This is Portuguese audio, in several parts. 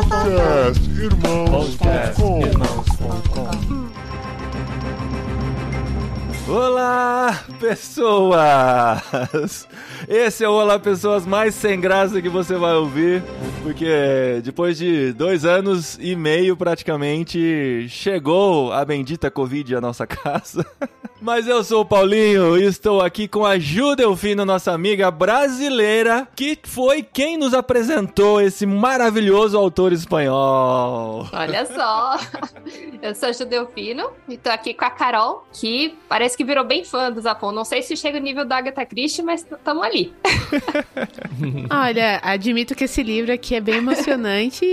Podcast Irmãos.com Olá, pessoas! Esse é o Olá Pessoas mais sem graça que você vai ouvir, porque depois de dois anos e meio praticamente chegou a bendita Covid à nossa casa. Mas eu sou o Paulinho e estou aqui com a Ju Delfino, nossa amiga brasileira, que foi quem nos apresentou esse maravilhoso autor espanhol. Olha só, eu sou a Ju Delfino e tô aqui com a Carol, que parece que virou bem fã do Zapão. Não sei se chega no nível da Agatha Christie, mas estamos ali. Olha, admito que esse livro aqui é bem emocionante,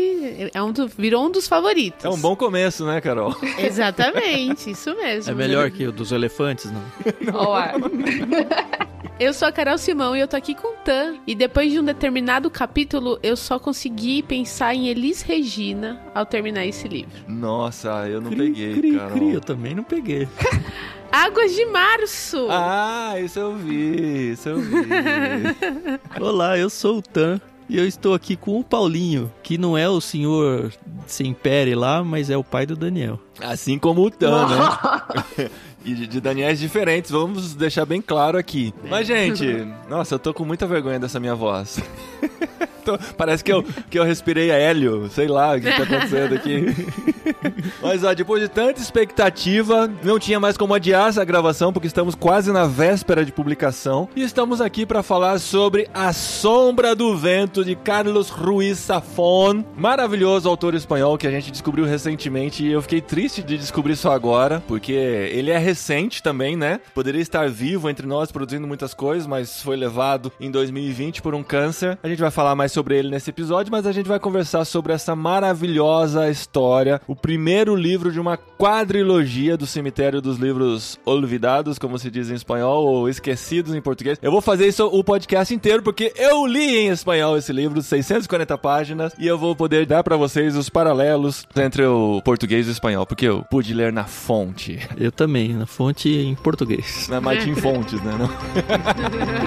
é um do, virou um dos favoritos. É um bom começo, né, Carol? Exatamente, isso mesmo. É melhor que o dos elefantes, não? Olá. Eu sou a Carol Simão e eu tô aqui com o Tan. E depois de um determinado capítulo, eu só consegui pensar em Elis Regina ao terminar esse livro. Nossa, eu não Cri, peguei, cri, Carol. cri, eu também não peguei. Águas de Março! Ah, isso eu vi, isso eu vi. Olá, eu sou o Tan. E eu estou aqui com o Paulinho, que não é o senhor Sempere lá, mas é o pai do Daniel. Assim como o Tan, né? E de, Daniels diferentes, vamos deixar bem claro aqui. Mas, gente, nossa, eu tô com muita vergonha dessa minha voz. Parece que eu, que eu respirei hélio, sei lá o que tá acontecendo aqui. Mas, ó, depois de tanta expectativa, não tinha mais como adiar essa gravação, porque estamos quase na véspera de publicação. E estamos aqui para falar sobre A Sombra do Vento, de Carlos Ruiz Safon. Maravilhoso autor espanhol que a gente descobriu recentemente e eu fiquei triste de descobrir isso agora, porque ele é recente também, né? Poderia estar vivo entre nós, produzindo muitas coisas, mas foi levado em 2020 por um câncer. A gente vai falar mais sobre ele nesse episódio, mas a gente vai conversar sobre essa maravilhosa história, o primeiro livro de uma quadrilogia do cemitério dos livros olvidados, como se diz em espanhol, ou esquecidos em português. Eu vou fazer isso o podcast inteiro porque eu li em espanhol esse livro, 640 páginas, e eu vou poder dar pra vocês os paralelos entre o português e o espanhol, porque eu pude ler na fonte. Eu também, na fonte em português. Na Martin Fontes, né? Não?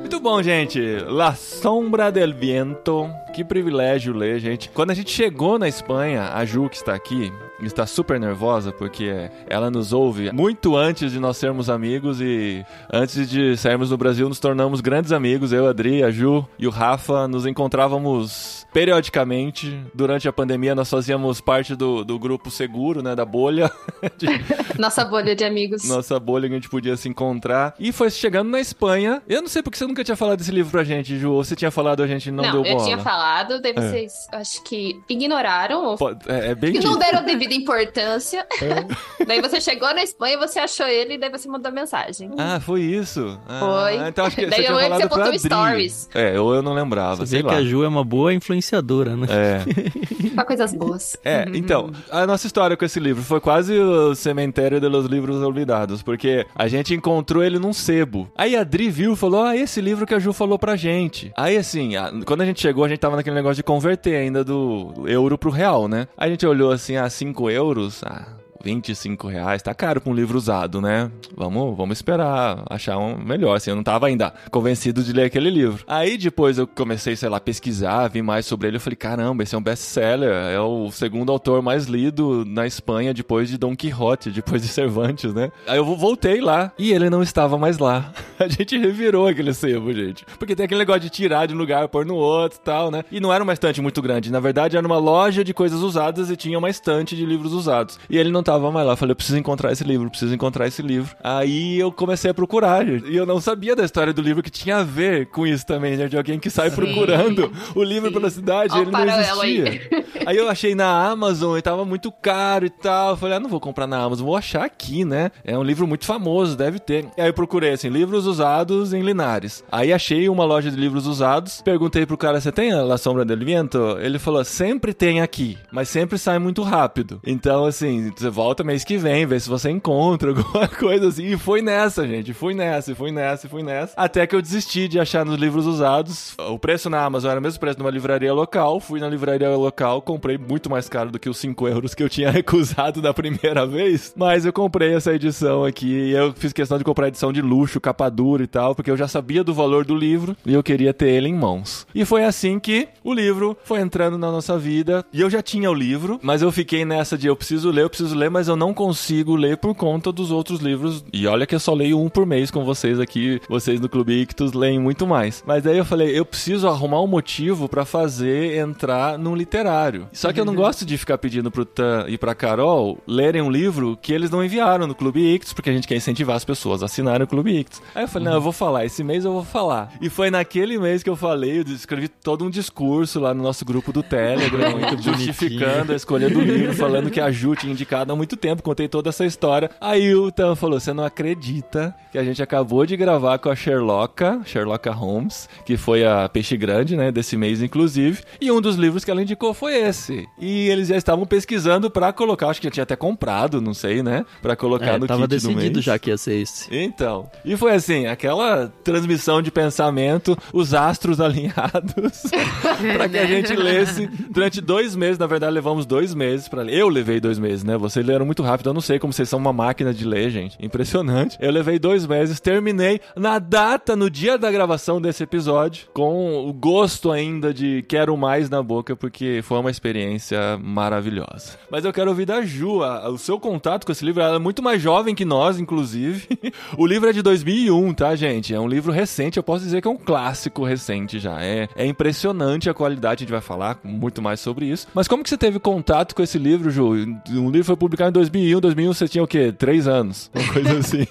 Muito bom, gente. La Sombra del Viento. Que privilégio ler, gente. Quando a gente chegou na Espanha, a Ju, que está aqui, está super nervosa porque ela nos ouve muito antes de nós sermos amigos e antes de sairmos do Brasil nos tornamos grandes amigos. Eu, a Adri, a Ju e o Rafa nos encontrávamos periodicamente. Durante a pandemia, nós fazíamos parte do, do grupo seguro, né? Da bolha. de- Nossa bolha de amigos. nossa bolha que a gente podia se encontrar. E foi chegando na Espanha. Eu não sei porque você nunca tinha falado desse livro pra gente, Ju. Ou você tinha falado, a gente não, deu eu bola. tinha falado, daí vocês acho que ignoraram ou Pode- É, é bem que não deram devida importância. É. daí você chegou na Espanha, você achou ele e daí você mandou mensagem. Ah, foi isso? Ah, Foi. Então acho que Daí você tinha eu lembro falado que você pra stories. É, ou eu não lembrava, Você sei vê lá. que a Ju é uma boa influenciadora, né? É, Só coisas boas. é, então, a nossa história com esse livro foi quase o cemitério dos livros olvidados, porque a gente encontrou ele num sebo. Aí a Adri viu e falou: Ah, esse livro que a Ju falou pra gente. Aí assim, a- quando a gente chegou, a gente tava naquele negócio de converter ainda do euro pro real, né? Aí a gente olhou assim, ah, 5 euros, ah. 25 reais, tá caro pra um livro usado, né? Vamos, vamos esperar achar um melhor. Assim, eu não tava ainda convencido de ler aquele livro. Aí depois eu comecei, sei lá, pesquisar, vi mais sobre ele. Eu falei, caramba, esse é um best-seller. É o segundo autor mais lido na Espanha depois de Dom Quixote, depois de Cervantes, né? Aí eu voltei lá e ele não estava mais lá. A gente revirou aquele sebo, gente. Porque tem aquele negócio de tirar de um lugar, pôr no outro e tal, né? E não era uma estante muito grande. Na verdade, era uma loja de coisas usadas e tinha uma estante de livros usados. E ele não tava mais lá. Eu falei, eu preciso encontrar esse livro, preciso encontrar esse livro. Aí eu comecei a procurar. E eu não sabia da história do livro que tinha a ver com isso também, né? De alguém que sai Sim. procurando o livro Sim. pela cidade, Ó o ele não paralelo aí. existia. Aí eu achei na Amazon e tava muito caro e tal. Eu falei, ah, não vou comprar na Amazon, vou achar aqui, né? É um livro muito famoso, deve ter. Aí eu procurei, assim, livros usados em Linares. Aí achei uma loja de livros usados, perguntei pro cara, você tem a La Sombra del Viento? Ele falou, sempre tem aqui, mas sempre sai muito rápido. Então, assim, você volta mês que vem, vê se você encontra alguma coisa assim. E foi nessa, gente. Fui nessa, fui nessa, fui nessa. Até que eu desisti de achar nos livros usados. O preço na Amazon era o mesmo preço numa livraria local. Fui na livraria local, comprei muito mais caro do que os 5 euros que eu tinha recusado da primeira vez. Mas eu comprei essa edição aqui. E eu fiz questão de comprar edição de luxo, capa dura e tal, porque eu já sabia do valor do livro e eu queria ter ele em mãos. E foi assim que o livro foi entrando na nossa vida. E eu já tinha o livro, mas eu fiquei nessa de eu preciso ler, eu preciso ler, mas eu não consigo ler por conta dos outros livros. E olha que eu só leio um por mês com vocês aqui. Vocês no Clube Ictus leem muito mais. Mas daí eu falei, eu preciso arrumar um motivo para fazer entrar num literário. Só que eu não gosto de ficar pedindo pro Tan e pra Carol lerem um livro que eles não enviaram no Clube Ictus, porque a gente quer incentivar as pessoas a assinarem o Clube Ictus. Aí eu falei, não, eu vou falar, esse mês eu vou falar. E foi naquele mês que eu falei, eu escrevi todo um discurso lá no nosso grupo do Telegram, justificando a escolha do livro, falando que a Ju tinha indicado há muito tempo, contei toda essa história. Aí o Tan falou, você não acredita que a gente acabou de gravar com a Sherlocka, Sherlocka Holmes, que foi a Peixe Grande, né, desse mês inclusive, e um dos livros que ela indicou foi esse. E eles já estavam pesquisando pra colocar, acho que já tinha até comprado, não sei, né, Pra colocar É, no tava kit do decidido mês. já que ia ser esse. Então, e foi assim, aquela transmissão de pensamento, os astros alinhados, pra que a gente lesse durante dois meses. Na verdade, levamos dois meses pra ler. Eu levei dois meses, né? Vocês leram muito rápido. Eu não sei como vocês são uma máquina de ler, gente. Impressionante. Eu levei dois meses, terminei na data, no dia da gravação desse episódio, com o gosto ainda de quero mais na boca, porque foi uma experiência maravilhosa. Mas eu quero ouvir da Ju, a- o seu contato com esse livro. Ela é muito mais jovem que nós, inclusive. O livro é de 2001, tá, gente? É um livro recente, eu posso dizer que é um clássico recente já. É, é impressionante a qualidade, a gente vai falar muito mais sobre isso. Mas como que você teve contato com esse livro, Ju? Um livro foi publicado em 2001, 2001 você tinha o quê? Três anos? Uma coisa assim.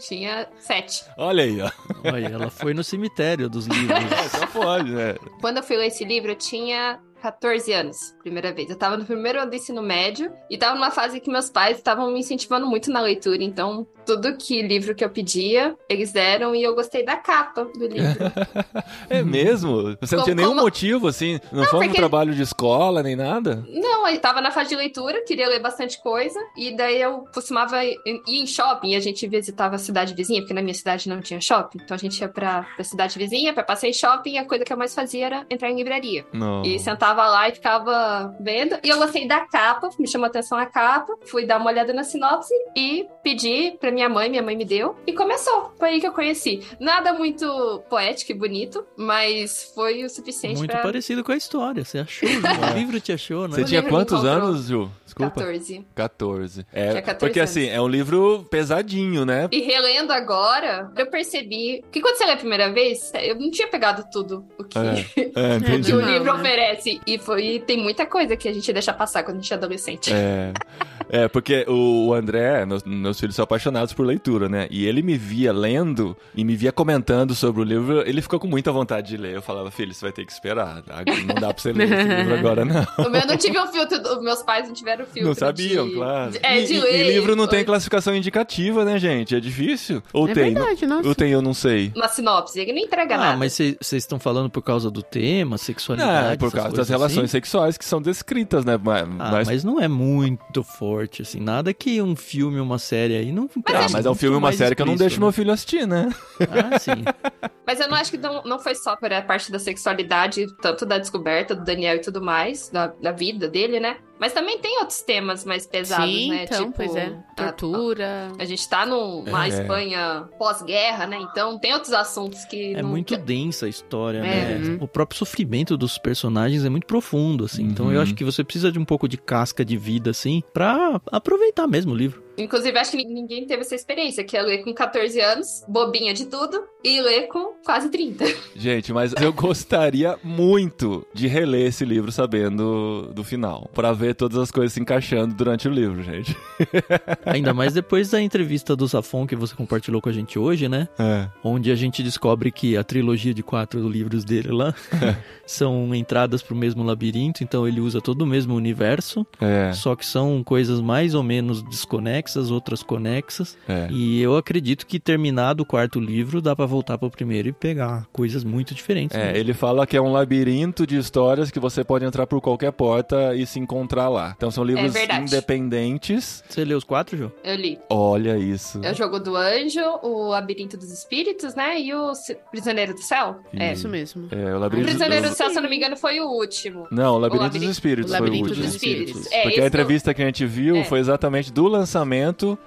Tinha sete. Olha aí, ó. Olha, ela foi no cemitério dos livros. É, só pode, né? Quando eu fui ler esse livro, eu tinha 14 anos, primeira vez. Eu tava no primeiro ano do ensino médio e tava numa fase que meus pais estavam me incentivando muito na leitura. Então, tudo que livro que eu pedia, eles deram e eu gostei da capa do livro. É mesmo? Você não Como- tinha nenhum como- motivo, assim? Não, foi um porque- trabalho de escola, nem nada? Não, eu tava na fase de leitura, queria ler bastante coisa. E daí eu costumava ir em shopping e a gente visitava a cidade vizinha, porque na minha cidade não tinha shopping. Então a gente ia pra, pra cidade vizinha, pra passear em shopping e a coisa que eu mais fazia era entrar em livraria. Não. E sentava lá e ficava vendo. E eu gostei da capa, me chamou a atenção a capa. Fui dar uma olhada na sinopse e pedi pra minha mãe, minha mãe me deu. E começou. Foi aí que eu conheci. Nada muito poético e bonito, mas foi o suficiente Muito pra parecido com a história. Você achou? né? O livro te achou, né? Você O tinha quantos anos, Ju? Desculpa. 14. 14. É, Tinha 14 porque anos. assim, é um livro pesadinho, né? E relendo agora, eu percebi que quando você lê a primeira vez, eu não tinha pegado tudo o que, É, entendi. que o Não, livro né? oferece. E foi, tem muita coisa que a gente deixa passar quando a gente é adolescente. É. É, porque o André, meus, meus filhos são apaixonados por leitura, né? E ele me via lendo e me via comentando sobre o livro, ele ficou com muita vontade de ler. Eu falava, filho, você vai ter que esperar. tá? Não dá pra você ler esse livro agora, não. O meu não tive um filtro, os meus pais não tiveram filtro. Não sabiam, de- claro. É, de e- ler. e livro não tem classificação indicativa, né, gente? É difícil? Ou É tem? verdade, nossa. Ou tem, eu não sei. Uma sinopse, ele não entrega Ah, nada. mas vocês estão falando por causa do tema, sexualidade? Não, é por causa das coisas relações assim? sexuais que são descritas, né? Mas, Ah, mas- mas... não é muito forte, assim. Nada que um filme, uma série aí não. Ah, mas é um filme, uma série que eu não deixo meu filho assistir, né? Ah, sim. Mas eu não acho que não, não foi só por a parte da sexualidade, tanto da descoberta do Daniel e tudo mais, da, da vida dele, né? Mas também tem outros temas mais pesados, Sim, né? então, tipo, pois é. a- Tortura. A, gente tá numa É. Espanha pós-guerra, né? Então tem outros assuntos que. É não- muito densa a história, É. né? Uhum. O próprio sofrimento dos personagens é muito profundo, assim. Então Uhum. eu acho que você precisa de um pouco de casca de vida, assim, pra aproveitar mesmo o livro. Inclusive, acho que ninguém teve essa experiência, que é ler com 14 anos, bobinha de tudo, e ler com quase 30. Gente, mas eu gostaria muito de reler esse livro sabendo do final. Pra ver todas as coisas se encaixando durante o livro, gente. Ainda mais depois da entrevista do Safon que você compartilhou com a gente hoje, né? É. Onde a gente descobre que a trilogia de quatro livros dele lá são entradas pro mesmo labirinto, então ele usa todo o mesmo universo, É. só que são coisas mais ou menos desconexas desconexas, outras conexas. É. E eu acredito que terminado o quarto livro, dá pra voltar pro primeiro e pegar coisas muito diferentes. É, né? ele fala que é um labirinto de histórias que você pode entrar por qualquer porta e se encontrar lá. Então são livros verdade. independentes. Você leu os quatro, Jô? Eu li. Olha isso. É o Jogo do Anjo, o Labirinto dos Espíritos, né? E o Prisioneiro do Céu. É. Isso mesmo. É, o O labirinto Prisioneiro do... do Céu, se eu não me engano, foi o último. Não, o Labirinto, O Labirinto- dos Espíritos o foi o Labirinto último. dos Espíritos. É, Porque a eu- entrevista que a gente viu É. foi exatamente do lançamento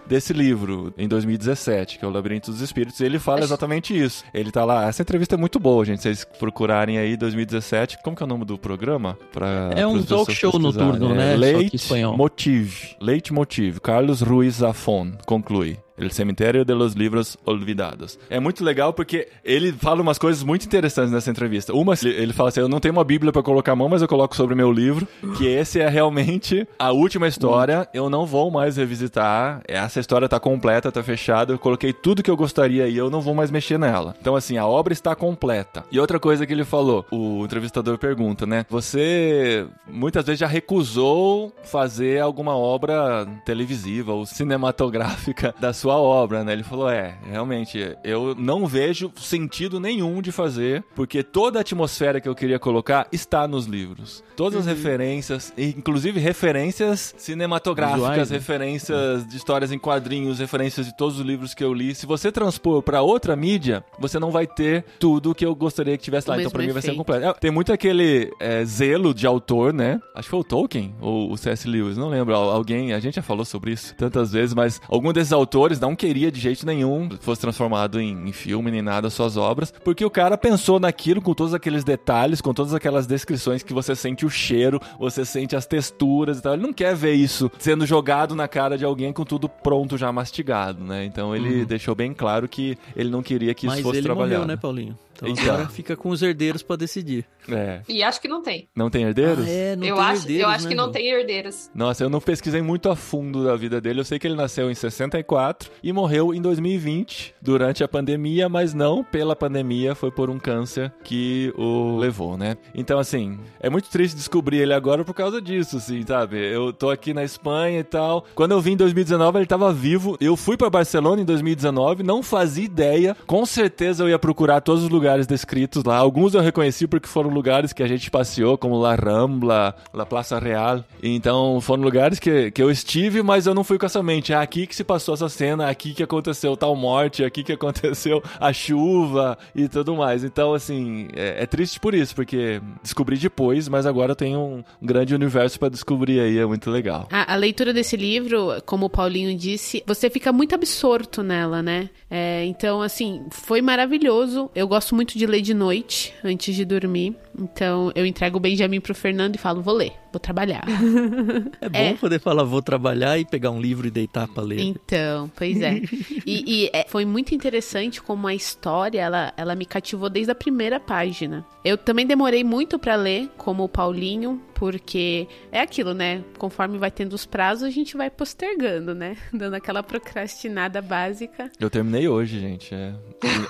desse livro, em 2017, que é o Labirinto dos Espíritos, e ele fala exatamente isso. Ele tá lá, essa entrevista é muito boa, gente, vocês procurarem aí 2017, como que é o nome do programa? Pra, É um talk show noturno, É né? Espanhol. Motive, Leite Motive, Carlos Ruiz Zafón, conclui. El Cemitério de los Livros Olvidados. É muito legal porque ele fala umas coisas muito interessantes nessa entrevista. Uma, ele fala assim: Eu não tenho uma Bíblia pra colocar a mão, mas eu coloco sobre meu livro. Que esse é realmente a última história. Eu não vou mais revisitar. Essa história tá completa, tá fechada. Eu coloquei tudo que eu gostaria e eu não vou mais mexer nela. Então, assim, a obra está completa. E outra coisa que ele falou: o entrevistador pergunta, né? Você muitas vezes já recusou fazer alguma obra televisiva ou cinematográfica da sua obra, né? Ele falou: é, realmente, eu não vejo sentido nenhum de fazer, porque toda a atmosfera que eu queria colocar está nos livros. Todas as referências, inclusive referências cinematográficas, Visuais, né? referências de histórias em quadrinhos, referências de todos os livros que eu li. Se você transpor para outra mídia, você não vai ter tudo que eu gostaria que tivesse O lá. Então, pra mim, vai ser completo. É, Tem muito aquele é, zelo de autor, né? Acho que foi o Tolkien ou o C.S. Lewis, não lembro. Al- Alguém, a gente já falou sobre isso tantas vezes, mas algum desses autores não queria de jeito nenhum que fosse transformado em, em filme nem nada suas obras, porque o cara pensou naquilo com todos aqueles detalhes, com todas aquelas descrições que você sente o cheiro, você sente as texturas e tal. Ele não quer ver isso sendo jogado na cara de alguém com tudo pronto já mastigado, né? Então ele deixou bem claro que ele não queria que isso Mas fosse ele trabalhado. morreu, né, Paulinho? Então Então. agora fica com os herdeiros pra decidir. É. E acho que não tem. Não tem herdeiros? Ah, é, não eu tem acho, herdeiros, eu acho né, que não tem herdeiros. Nossa, eu não pesquisei muito a fundo da vida dele. Eu sei que ele nasceu em 64 e morreu em 2020, durante a pandemia, mas não pela pandemia, foi por um câncer que o levou, né? Então, assim, é muito triste descobrir ele agora por causa disso, assim, sabe? Eu tô aqui na Espanha e tal. Quando eu vim em 2019, ele tava vivo. Eu fui pra Barcelona em 2019, não fazia ideia. Com certeza eu ia procurar todos os lugares descritos lá. Alguns eu reconheci porque foram lugares que a gente passeou, como La Rambla, La Plaza Real. Então, foram lugares que, que eu estive, mas eu não fui com essa mente. É aqui que se passou essa cena, aqui que aconteceu tal morte, aqui que aconteceu a chuva e tudo mais. Então, assim, é, é triste por isso, porque descobri depois, mas agora eu tenho um, grande universo pra descobrir aí, é muito legal. A, a leitura desse livro, como o Paulinho disse, você fica muito absorto nela, né? É, então, assim, foi maravilhoso. Eu gosto muito de ler de noite, antes de dormir. Então, eu entrego o Benjamin pro Fernando e falo, vou ler, vou trabalhar. É bom É. poder falar, vou trabalhar e pegar um livro e deitar pra ler. Então, pois é. E, e, é, foi muito interessante como a história, ela, ela me cativou desde a primeira página. Eu também demorei muito pra ler, como o Paulinho, porque é aquilo, né? Conforme vai tendo os prazos, a gente vai postergando, né? Dando aquela procrastinada básica. Eu terminei hoje, gente. É.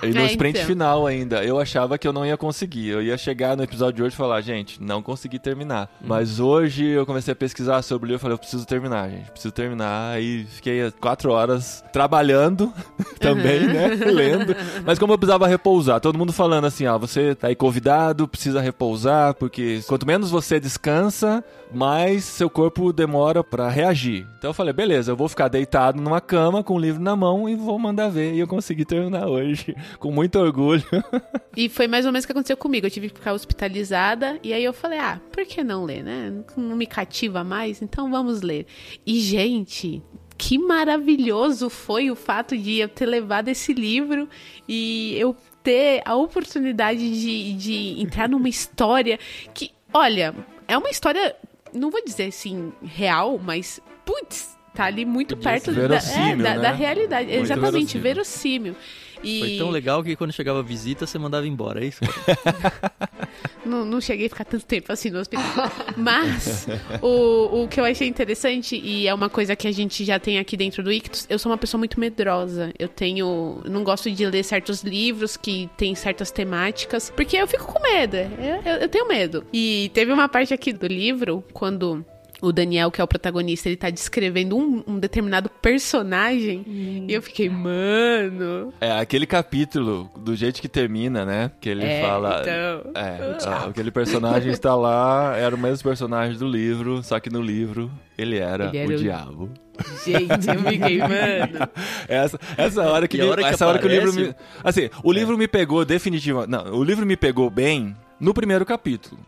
E, e no É, sprint então. final ainda, eu achava que eu não ia conseguir. Eu ia chegar no episódio de hoje falar, gente, não consegui terminar. Mas hoje eu comecei a pesquisar sobre o livro e falei, eu preciso terminar, gente. Preciso terminar. Aí fiquei quatro horas trabalhando também, né? Lendo. Mas como eu precisava repousar, todo mundo falando assim, ó, você tá aí convidado, precisa repousar, porque quanto menos você descansa, mais seu corpo demora pra reagir. Então eu falei, beleza, eu vou ficar deitado numa cama com o livro na mão e vou mandar ver. E eu consegui terminar hoje, com muito orgulho. E foi mais ou menos o que aconteceu comigo. Eu tive que ficar hospitalizada. E aí eu falei, ah, por que não ler, né? Não me cativa mais, então vamos ler. E, gente. Que maravilhoso foi o fato de eu ter levado esse livro e eu ter a oportunidade de, de entrar numa história que, olha, é uma história, não vou dizer assim, real, mas, putz, tá ali muito Podia perto ser da, é, verossímil, da, né? da realidade. Muito Exatamente, verossímil. verossímil. E... Foi tão legal que quando chegava a visita, você mandava embora, é isso? Não, não cheguei a ficar tanto tempo assim no hospital. Mas o, o que eu achei interessante, e é uma coisa que a gente já tem aqui dentro do Ictus, eu sou uma pessoa muito medrosa. Eu tenho. Não gosto de ler certos livros que tem certas temáticas, porque eu fico com medo. Eu, eu, eu tenho medo. E teve uma parte aqui do livro, quando o Daniel, que é o protagonista, ele tá descrevendo um, um determinado personagem. E eu fiquei, mano. É, aquele capítulo, do jeito que termina, né? Que ele É, fala. então. É, ah, aquele personagem está lá, era o mesmo personagem do livro, só que no livro ele era, Ele era o o- diabo. Gente, eu fiquei, mano. Essa, essa hora que, hora que essa hora que o livro aparece- me. Assim, o livro me pegou definitivamente. Não, o livro me pegou bem no primeiro capítulo.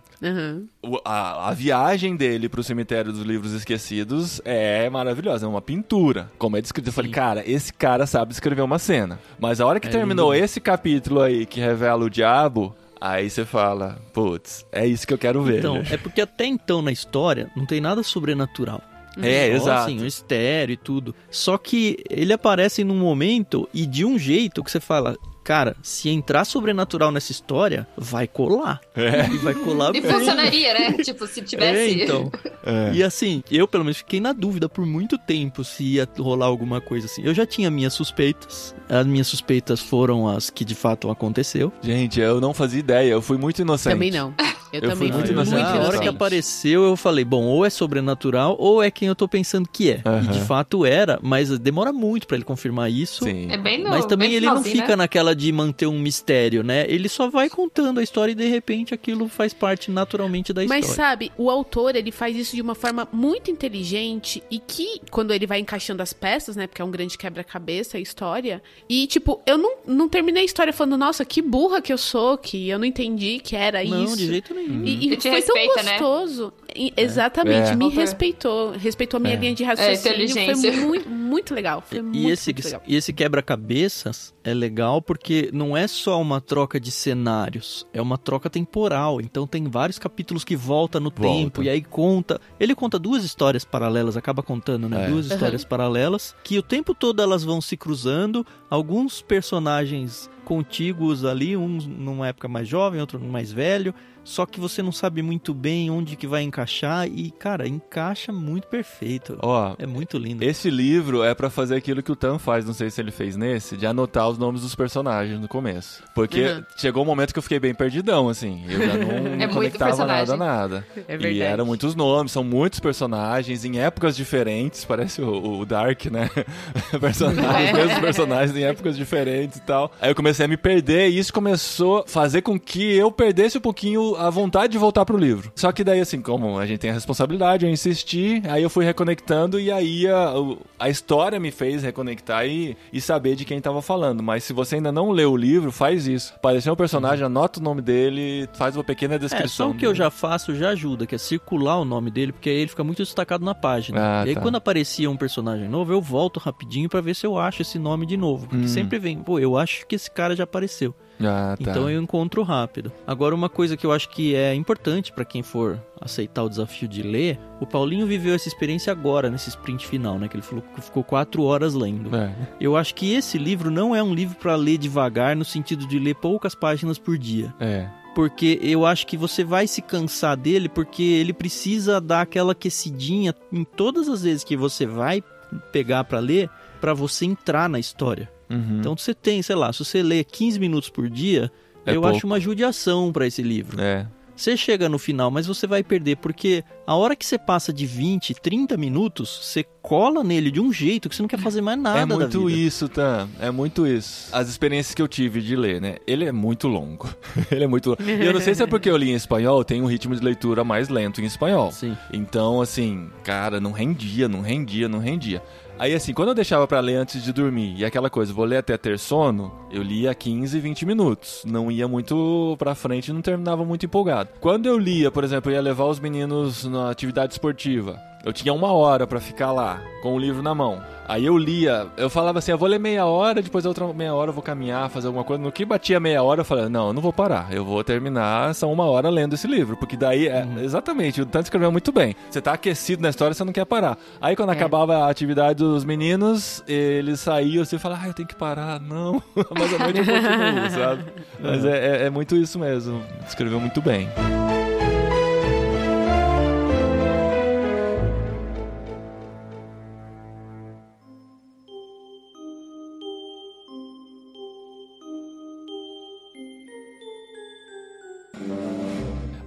O- A, a viagem dele pro cemitério dos livros esquecidos é maravilhosa, é uma pintura. Como é descrito, eu falei, cara, esse cara sabe escrever uma cena. Mas a hora que É terminou lindo. esse capítulo aí que revela o diabo, aí você fala, putz, é isso que eu quero ver. Então, é porque até então na história não tem nada sobrenatural. é, Só, exato. Assim, um mistério e tudo. Só que ele aparece num momento e de um jeito que você fala, cara, se entrar sobrenatural nessa história, vai colar. É. E vai colar E bem. funcionaria, né? Tipo, se tivesse. É, então. É. E assim, eu pelo menos fiquei na dúvida por muito tempo se ia rolar alguma coisa assim. Eu já tinha minhas suspeitas. As minhas suspeitas foram as que de fato aconteceu. Gente, eu não fazia ideia, eu fui muito inocente. Também não. Eu, Eu também fui muito fui muito inocente. Já, a hora que apareceu, eu falei, bom, ou é sobrenatural ou é quem eu tô pensando que é. Aham. E de fato era, mas demora muito pra ele confirmar isso. Sim. É bem no, Mas também bem ele não fica né? naquela de manter um mistério, né? Ele só vai contando a história e de repente aquilo faz parte naturalmente da Mas história. sabe, o autor, ele faz isso de uma forma muito inteligente e que, quando ele vai encaixando as peças, né, porque é um grande quebra-cabeça a história, e, tipo, eu não, não terminei a história falando, nossa, que burra que eu sou, que eu não entendi que era não, isso. de jeito nenhum. E, e te foi tão respeita, né? gostoso. E- exatamente, É. me respeitou. Respeitou a minha É. linha de raciocínio. inteligência. Foi muito, muito legal. Foi muito, E esse, muito legal. e esse quebra-cabeças é legal porque não é só uma troca de cenários, é uma troca temporal. Então tem vários capítulos que volta no Volta. tempo e aí conta. Ele conta duas histórias paralelas, acaba contando, né? É. Duas Uhum. histórias paralelas que o tempo todo elas vão se cruzando. Alguns personagens contíguos ali, um numa época mais jovem, outro mais velho. Só que você não sabe muito bem onde que vai encaixar e, cara, encaixa muito perfeito. Ó, É muito lindo. esse livro é pra fazer aquilo que o Tan faz, não sei se ele fez nesse, de anotar os nomes dos personagens no começo. Porque Uhum. chegou um momento que eu fiquei bem perdidão, assim. Eu já não É muito conectava nada personagem. nada. É E verdade. eram muitos nomes, são muitos personagens em épocas diferentes, parece o, o Dark, né? personagens, É. os mesmos personagens em épocas diferentes e tal. Aí eu comecei a me perder e isso começou a fazer com que eu perdesse um pouquinho a vontade de voltar pro livro. Só que daí, assim, como a gente tem a responsabilidade, eu insisti, aí eu fui reconectando e aí a, a história me fez reconectar e, e saber de quem tava falando. Mas se você ainda não leu o livro, faz isso. Apareceu um personagem, anota o nome dele, faz uma pequena É, só descrição. o que eu já faço já ajuda, que é circular o nome dele, porque aí ele fica muito destacado na página. Ah, e aí tá. quando aparecia um personagem novo, eu volto rapidinho pra ver se eu acho esse nome de novo. Porque Hum. sempre vem, pô, eu acho que esse cara já apareceu. Ah, tá. Então eu encontro rápido. Agora, uma coisa que eu acho que é importante pra quem for aceitar o desafio de ler, o Paulinho viveu essa experiência agora, nesse sprint final, né? Que ele falou que ficou quatro horas lendo. É. Eu acho que esse livro não é um livro pra ler devagar, no sentido de ler poucas páginas por dia É. porque eu acho que você vai se cansar dele porque ele precisa dar aquela aquecidinha em todas as vezes que você vai pegar pra ler pra você entrar na história. Uhum. Então você tem, sei lá, se você lê 15 minutos por dia, É eu pouco. acho uma judiação pra esse livro. É. Você chega no final, mas você vai perder porque a hora que você passa de 20, 30 minutos, você cola nele de um jeito que você não quer fazer mais nada é da muito vida. isso, Tan. É muito isso. As experiências que eu tive de ler, né? Ele é muito longo. Ele é muito longo. E eu não sei se é porque eu li em espanhol, tem um ritmo de leitura mais lento em espanhol. Sim. Então, assim, cara, não rendia, não rendia, não rendia. Aí, assim, quando eu deixava pra ler antes de dormir, e aquela coisa, vou ler até ter sono, eu lia 15, 20 minutos. Não ia muito pra frente não terminava muito empolgado. Quando eu lia, por exemplo, eu ia levar os meninos na atividade esportiva. Eu tinha uma hora pra ficar lá, com o livro na mão. Aí eu lia, eu falava assim, eu vou ler meia hora, depois a outra meia hora eu vou caminhar, fazer alguma coisa. No que batia meia hora, eu falei, não, eu não vou parar, eu vou terminar só uma hora lendo esse livro. Porque daí, é, exatamente, o Tanto escreveu muito bem. Você tá aquecido na história, você não quer parar. Aí quando É. acabava a atividade dos meninos, eles saíam assim e falavam, ah, eu tenho que parar. Não, mas a noite eu continuo, sabe? Mas é, é- é muito isso mesmo, escreveu muito bem.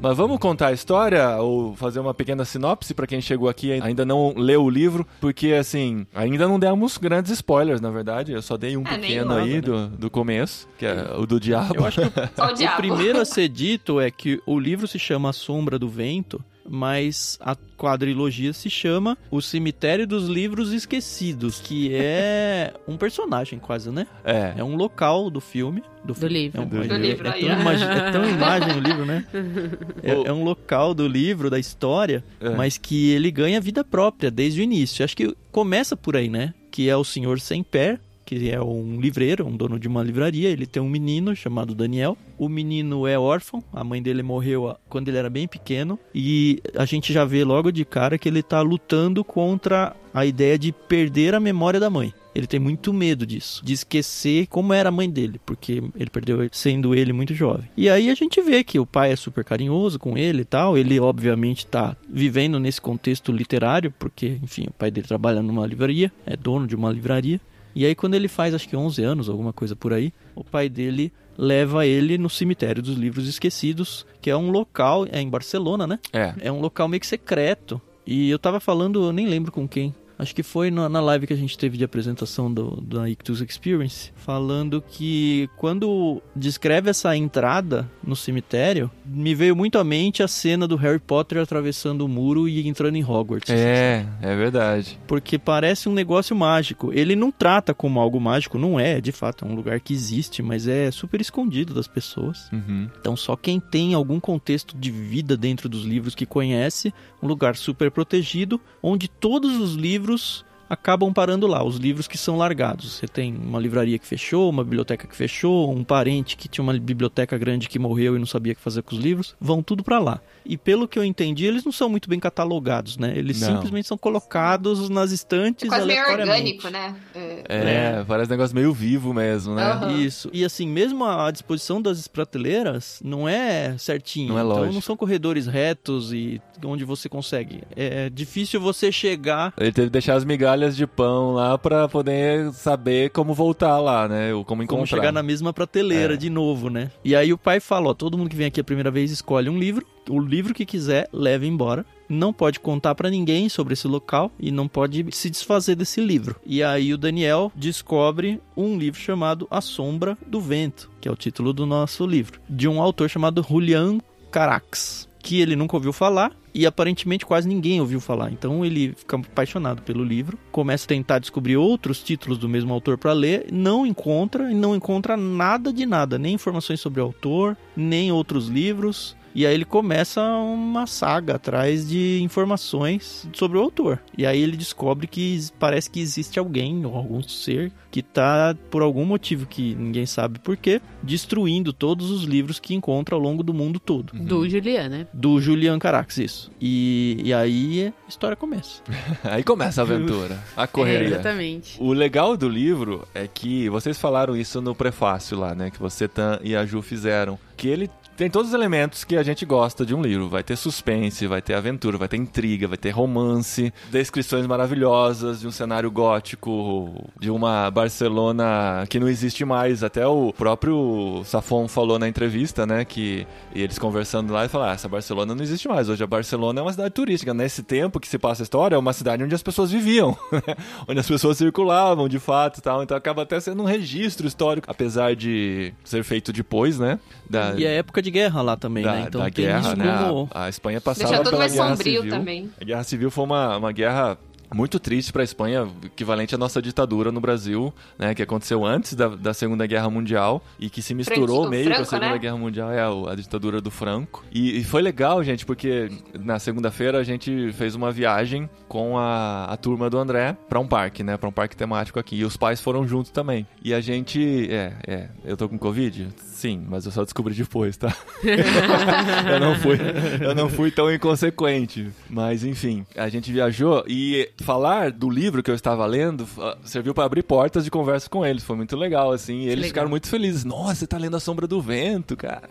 Mas vamos contar a história ou fazer uma pequena sinopse para quem chegou aqui e ainda não leu o livro, porque assim, ainda não demos grandes spoilers, na verdade. Eu só dei um É, pequeno nenhum. aí do, do começo, que é o do diabo. Eu acho que o o diabo. primeiro a ser dito é que o livro se chama A Sombra do Vento, mas a quadrilogia se chama O Cemitério dos Livros Esquecidos, que é um personagem quase, né? É. É um local do filme. Do, Do filme. livro. É, um- Do é- livro, é aí, tão ó. imagi- é tão imagem o livro, né? É, é um local do livro, da história, É. mas que ele ganha vida própria desde o início. Acho que começa por aí, né? Que é o senhor Semper, que é um livreiro, um dono de uma livraria. Ele tem um menino chamado Daniel. O menino é órfão, a mãe dele morreu quando ele era bem pequeno. E a gente já vê logo de cara que ele tá lutando contra a ideia de perder a memória da mãe. Ele tem muito medo disso, de esquecer como era a mãe dele, porque ele perdeu sendo ele muito jovem. E aí a gente vê que o pai é super carinhoso com ele e tal. Ele, obviamente, tá vivendo nesse contexto literário, porque, enfim, o pai dele trabalha numa livraria, é dono de uma livraria. E aí, quando ele faz, acho que 11 anos, alguma coisa por aí, o pai dele leva ele no cemitério dos livros esquecidos, que é um local, é em Barcelona, né? É. É um local meio que secreto. E eu tava falando, eu nem lembro com quem. Acho que foi na, na live que a gente teve de apresentação do, da Ictus Experience, falando que quando descreve essa entrada no cemitério, me veio muito à mente a cena do Harry Potter atravessando o muro e entrando em Hogwarts. É, é verdade. Porque parece um negócio mágico. Ele não trata como algo mágico, não é, de fato, é um lugar que existe, mas é super escondido das pessoas. Uhum. Então só quem tem algum contexto de vida dentro dos livros que conhece, um lugar super protegido, onde todos os livros livros acabam parando lá, os livros que são largados. Você tem uma livraria que fechou, uma biblioteca que fechou, um parente que tinha uma biblioteca grande que morreu e não sabia o que fazer com os livros, vão tudo pra lá. E pelo que eu entendi, eles não são muito bem catalogados, né? Eles Não. simplesmente são colocados nas estantes Quase meio orgânico, né? É. É, parece um negócio meio vivo mesmo, né? Aham. Isso. E assim, mesmo a disposição das prateleiras não é certinho. Não é então lógico. não são corredores retos e onde você consegue. É difícil você chegar. Ele teve que deixar as migalhas de pão lá pra poder saber como voltar lá, né? Ou como encontrar. Como chegar na mesma prateleira É. de novo, né? E aí o pai fala, ó, todo mundo que vem aqui a primeira vez escolhe um livro, o livro que quiser, leva embora. Não pode contar pra ninguém sobre esse local e não pode se desfazer desse livro. E aí o Daniel descobre um livro chamado A Sombra do Vento, que é o título do nosso livro, de um autor chamado Julian Carax, que ele nunca ouviu falar e aparentemente quase ninguém ouviu falar. Então ele fica apaixonado pelo livro, começa a tentar descobrir outros títulos do mesmo autor para ler, não encontra e não encontra nada de nada, nem informações sobre o autor, nem outros livros. E aí ele começa uma saga atrás de informações sobre o autor. E aí ele descobre que parece que existe alguém ou algum ser que tá por algum motivo que ninguém sabe por quê, destruindo todos os livros que encontra ao longo do mundo todo. Do Julian, né? Do Julian Carax, isso. E, e aí a história começa. Aí começa a aventura, a É, correria. exatamente. O legal do livro é que vocês falaram isso no prefácio lá, né? Que você Tan e a Ju fizeram. Que ele tem todos os elementos que a gente gosta de um livro. Vai ter suspense, vai ter aventura, vai ter intriga, vai ter romance, descrições maravilhosas de um cenário gótico, de uma Barcelona que não existe mais. Até o próprio Safon falou na entrevista, né? Que eles conversando lá e falaram: ah, essa Barcelona não existe mais. Hoje a Barcelona é uma cidade turística. Nesse tempo que se passa a história, é uma cidade onde as pessoas viviam, onde as pessoas circulavam de fato e tal. Então acaba até sendo um registro histórico, apesar de ser feito depois, né? Da, E é época de guerra lá também, da, né? Então da tem guerra, isso né? como... A, a Espanha passava Deixa tudo pela mais guerra sombrio civil. também. A guerra civil foi uma, uma guerra muito triste para a Espanha, equivalente à nossa ditadura no Brasil, né, que aconteceu antes da, da Segunda Guerra Mundial e que se misturou Franco- meio com a Segunda né? Guerra Mundial, é a, a ditadura do Franco. E, e foi legal, gente, porque na segunda-feira a gente fez uma viagem com a, a turma do André para um parque, né, para um parque temático aqui. E os pais foram juntos também. E a gente, é, é, eu tô com Covid? Sim, mas eu só descobri depois, tá? eu não fui, eu não fui tão inconsequente. Mas enfim, a gente viajou e falar do livro que eu estava lendo ah, serviu para abrir portas de conversa com eles. Foi muito legal, assim. E eles legal. ficaram muito felizes. Nossa, você tá lendo A Sombra do Vento, cara.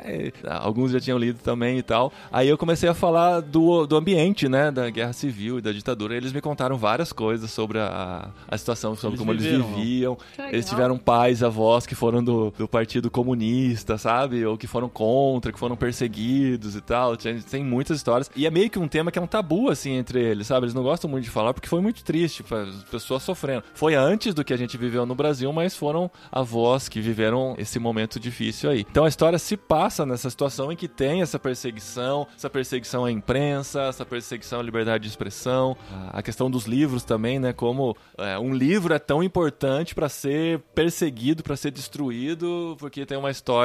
Alguns já tinham lido também e tal. Aí eu comecei a falar do, do ambiente, né? Da guerra civil e da ditadura. Eles me contaram várias coisas sobre a, a situação, sobre Eles como viveram, eles viviam. Eles tiveram pais, avós que foram do, do Partido Comunista, sabe? Ou que foram contra, que foram perseguidos e tal. Tem, muitas histórias. E é meio que um tema que é um tabu, assim, entre eles, sabe? Eles não gostam muito de falar porque foi muito triste, as pessoas sofrendo. Foi antes do que a gente viveu no Brasil, mas foram avós que viveram esse momento difícil aí. Então a história se passa nessa situação em que tem essa perseguição, essa perseguição à imprensa, essa perseguição à liberdade de expressão, a questão dos livros também, né? Como é, um livro é tão importante para ser perseguido, para ser destruído, porque tem uma história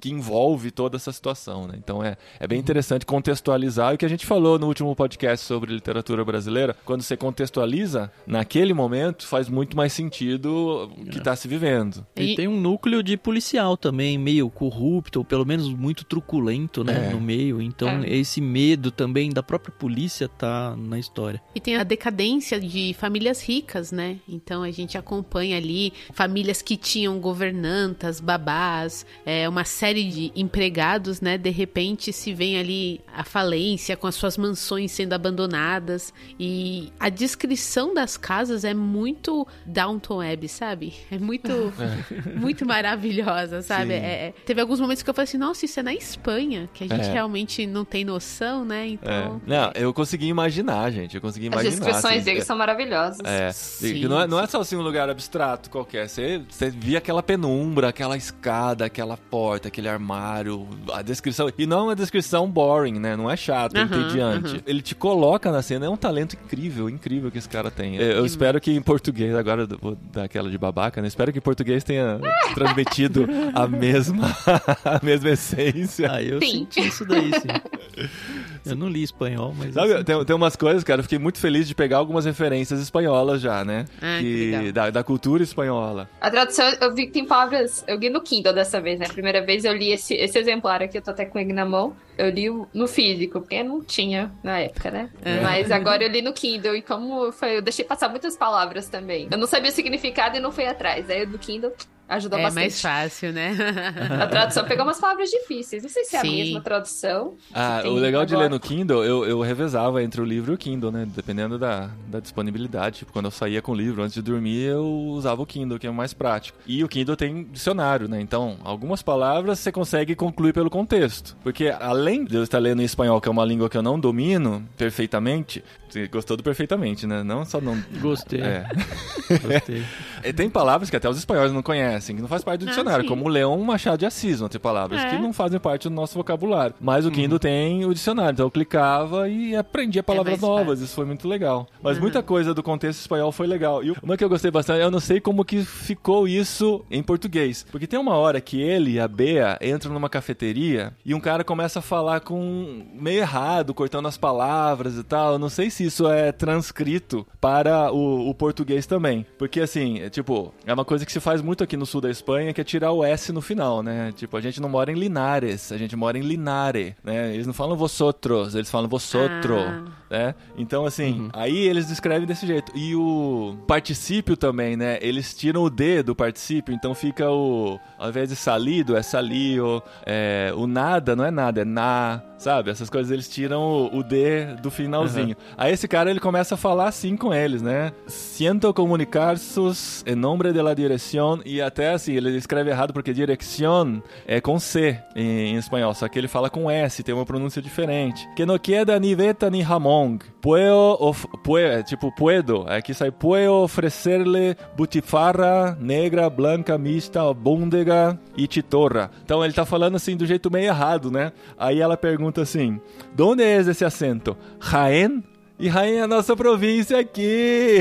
que envolve toda essa situação, né? Então é, é bem interessante contextualizar o que a gente falou no último podcast sobre literatura brasileira. Quando você contextualiza, naquele momento faz muito mais sentido o que está se vivendo. E E- tem um núcleo de policial também, meio corrupto, ou pelo menos muito truculento, né, É. no meio. Então, É. esse medo também da própria polícia tá na história. E tem a decadência de famílias ricas, né? Então a gente acompanha ali famílias que tinham governantas, babás, é, uma série de empregados, né? De repente se vem ali a falência com as suas mansões sendo abandonadas. E a descrição das casas é muito Downton Abbey, sabe? É muito, muito maravilhosa, sabe? É- é- teve alguns momentos que eu falei assim, nossa, isso é na Espanha, que a gente É. realmente não tem noção, né? É. Então. Não, eu consegui imaginar, gente. Eu consegui As imaginar. descrições assim, deles é- são maravilhosas. É, Sim, e não, é, não é só assim um lugar abstrato qualquer. Você, você via aquela penumbra, aquela escada, aquela porta, aquele armário, a descrição. E não é uma descrição boring, né? Não é chato, Aham, entediante. aham. Ele te coloca na cena. É um talento incrível, incrível que esse cara tem. Eu, eu espero que em português, agora eu vou dar aquela de babaca, né? Espero que em português tenha transmitido a mesma, a mesma essência. Ah, eu Sim. senti isso daí, sim. Eu não li espanhol, mas... Sabe, senti. tem, tem umas coisas, cara, eu fiquei muito feliz de pegar algumas referências espanholas já, né? Ah, que da, da cultura espanhola. A tradução, eu vi que tem palavras. Eu li no Kindle dessa vez, né? A primeira vez eu li esse, esse exemplar aqui, eu tô até com ele na mão. Eu li no físico, porque não tinha na época, né? É. Mas agora eu li no Kindle, e como foi, eu deixei passar muitas palavras também. Eu não sabia o significado e não fui atrás. Aí no Kindle ajudou É bastante. mais fácil, né? A tradução pegou umas palavras difíceis. Não sei se é Sim. a mesma tradução. Ah, o legal de agora. ler no Kindle, eu, eu revezava entre o livro e o Kindle, né? Dependendo da, da disponibilidade. Tipo, quando eu saía com o livro antes de dormir, eu usava o Kindle, que é mais prático. E o Kindle tem dicionário, né? Então, algumas palavras você consegue concluir pelo contexto. Porque além de eu estar lendo em espanhol, que é uma língua que eu não domino perfeitamente, você gostou do perfeitamente, né? Não só não. Gostei, É. gostei. E tem palavras que até os espanhóis não conhecem, que não faz parte do Ah, dicionário, sim. como o Leão Machado de Assis, vão ter palavras É. que não fazem parte do nosso vocabulário. Mas o Kindle tem o dicionário, então eu clicava e aprendia palavras mais novas, fácil. isso foi muito legal. Mas Uhum. muita coisa do contexto espanhol foi legal. E uma que eu gostei bastante, eu não sei como que ficou isso em português. Porque tem uma hora que ele e a Bea entram numa cafeteria e um cara começa a falar com meio errado, cortando as palavras e tal. Eu não sei se isso é transcrito para o, o português também. Porque assim, é, tipo, é uma coisa que se faz muito aqui no sul da Espanha, que é tirar o S no final, né? Tipo, a gente não mora em Linares, a gente mora em Linare, né? Eles não falam vosotros, eles falam vosotro, Ah. né? Então, assim, aí eles descrevem desse jeito. E o particípio também, né? Eles tiram o D do particípio, então fica o. Ao invés de salido, é salio. É, o nada não é nada, é na. Sabe? Essas coisas eles tiram o, o D do finalzinho. Aí esse cara ele começa a falar assim com eles, né? Siento comunicar-sus em nome de la dirección. E até assim, ele escreve errado porque dirección é com C em, em espanhol, só que ele fala com S, tem uma pronúncia diferente. Que no queda ni veta ni jamón. Puedo, of, pue- tipo, puedo. Aqui sai, puedo oferecerle butifarra negra, blanca, mista, búndega e chitorra. Então ele tá falando assim do jeito meio errado, né? Aí ela pergunta assim: "De onde é esse acento? Jaén?" E Jaén é a nossa província aqui.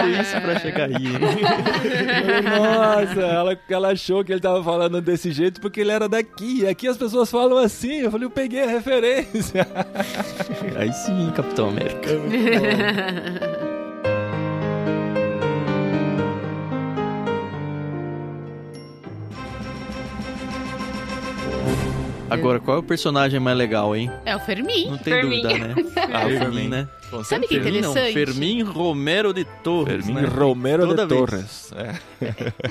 Tudo isso pra chegar aí. Nossa, ela, ela achou que ele tava falando desse jeito porque ele era daqui. Aqui as pessoas falam assim. Eu falei, eu peguei a referência. Aí sim, Capitão América. Agora, qual é o personagem mais legal, hein? É o Fermin. Não tem Fermin. dúvida, né? Ah, o Fermin, né? Com Sabe que é Fermin, não, interessante? Fermin Romero de Torres. Fermin né? Romero Toda de vez. Torres.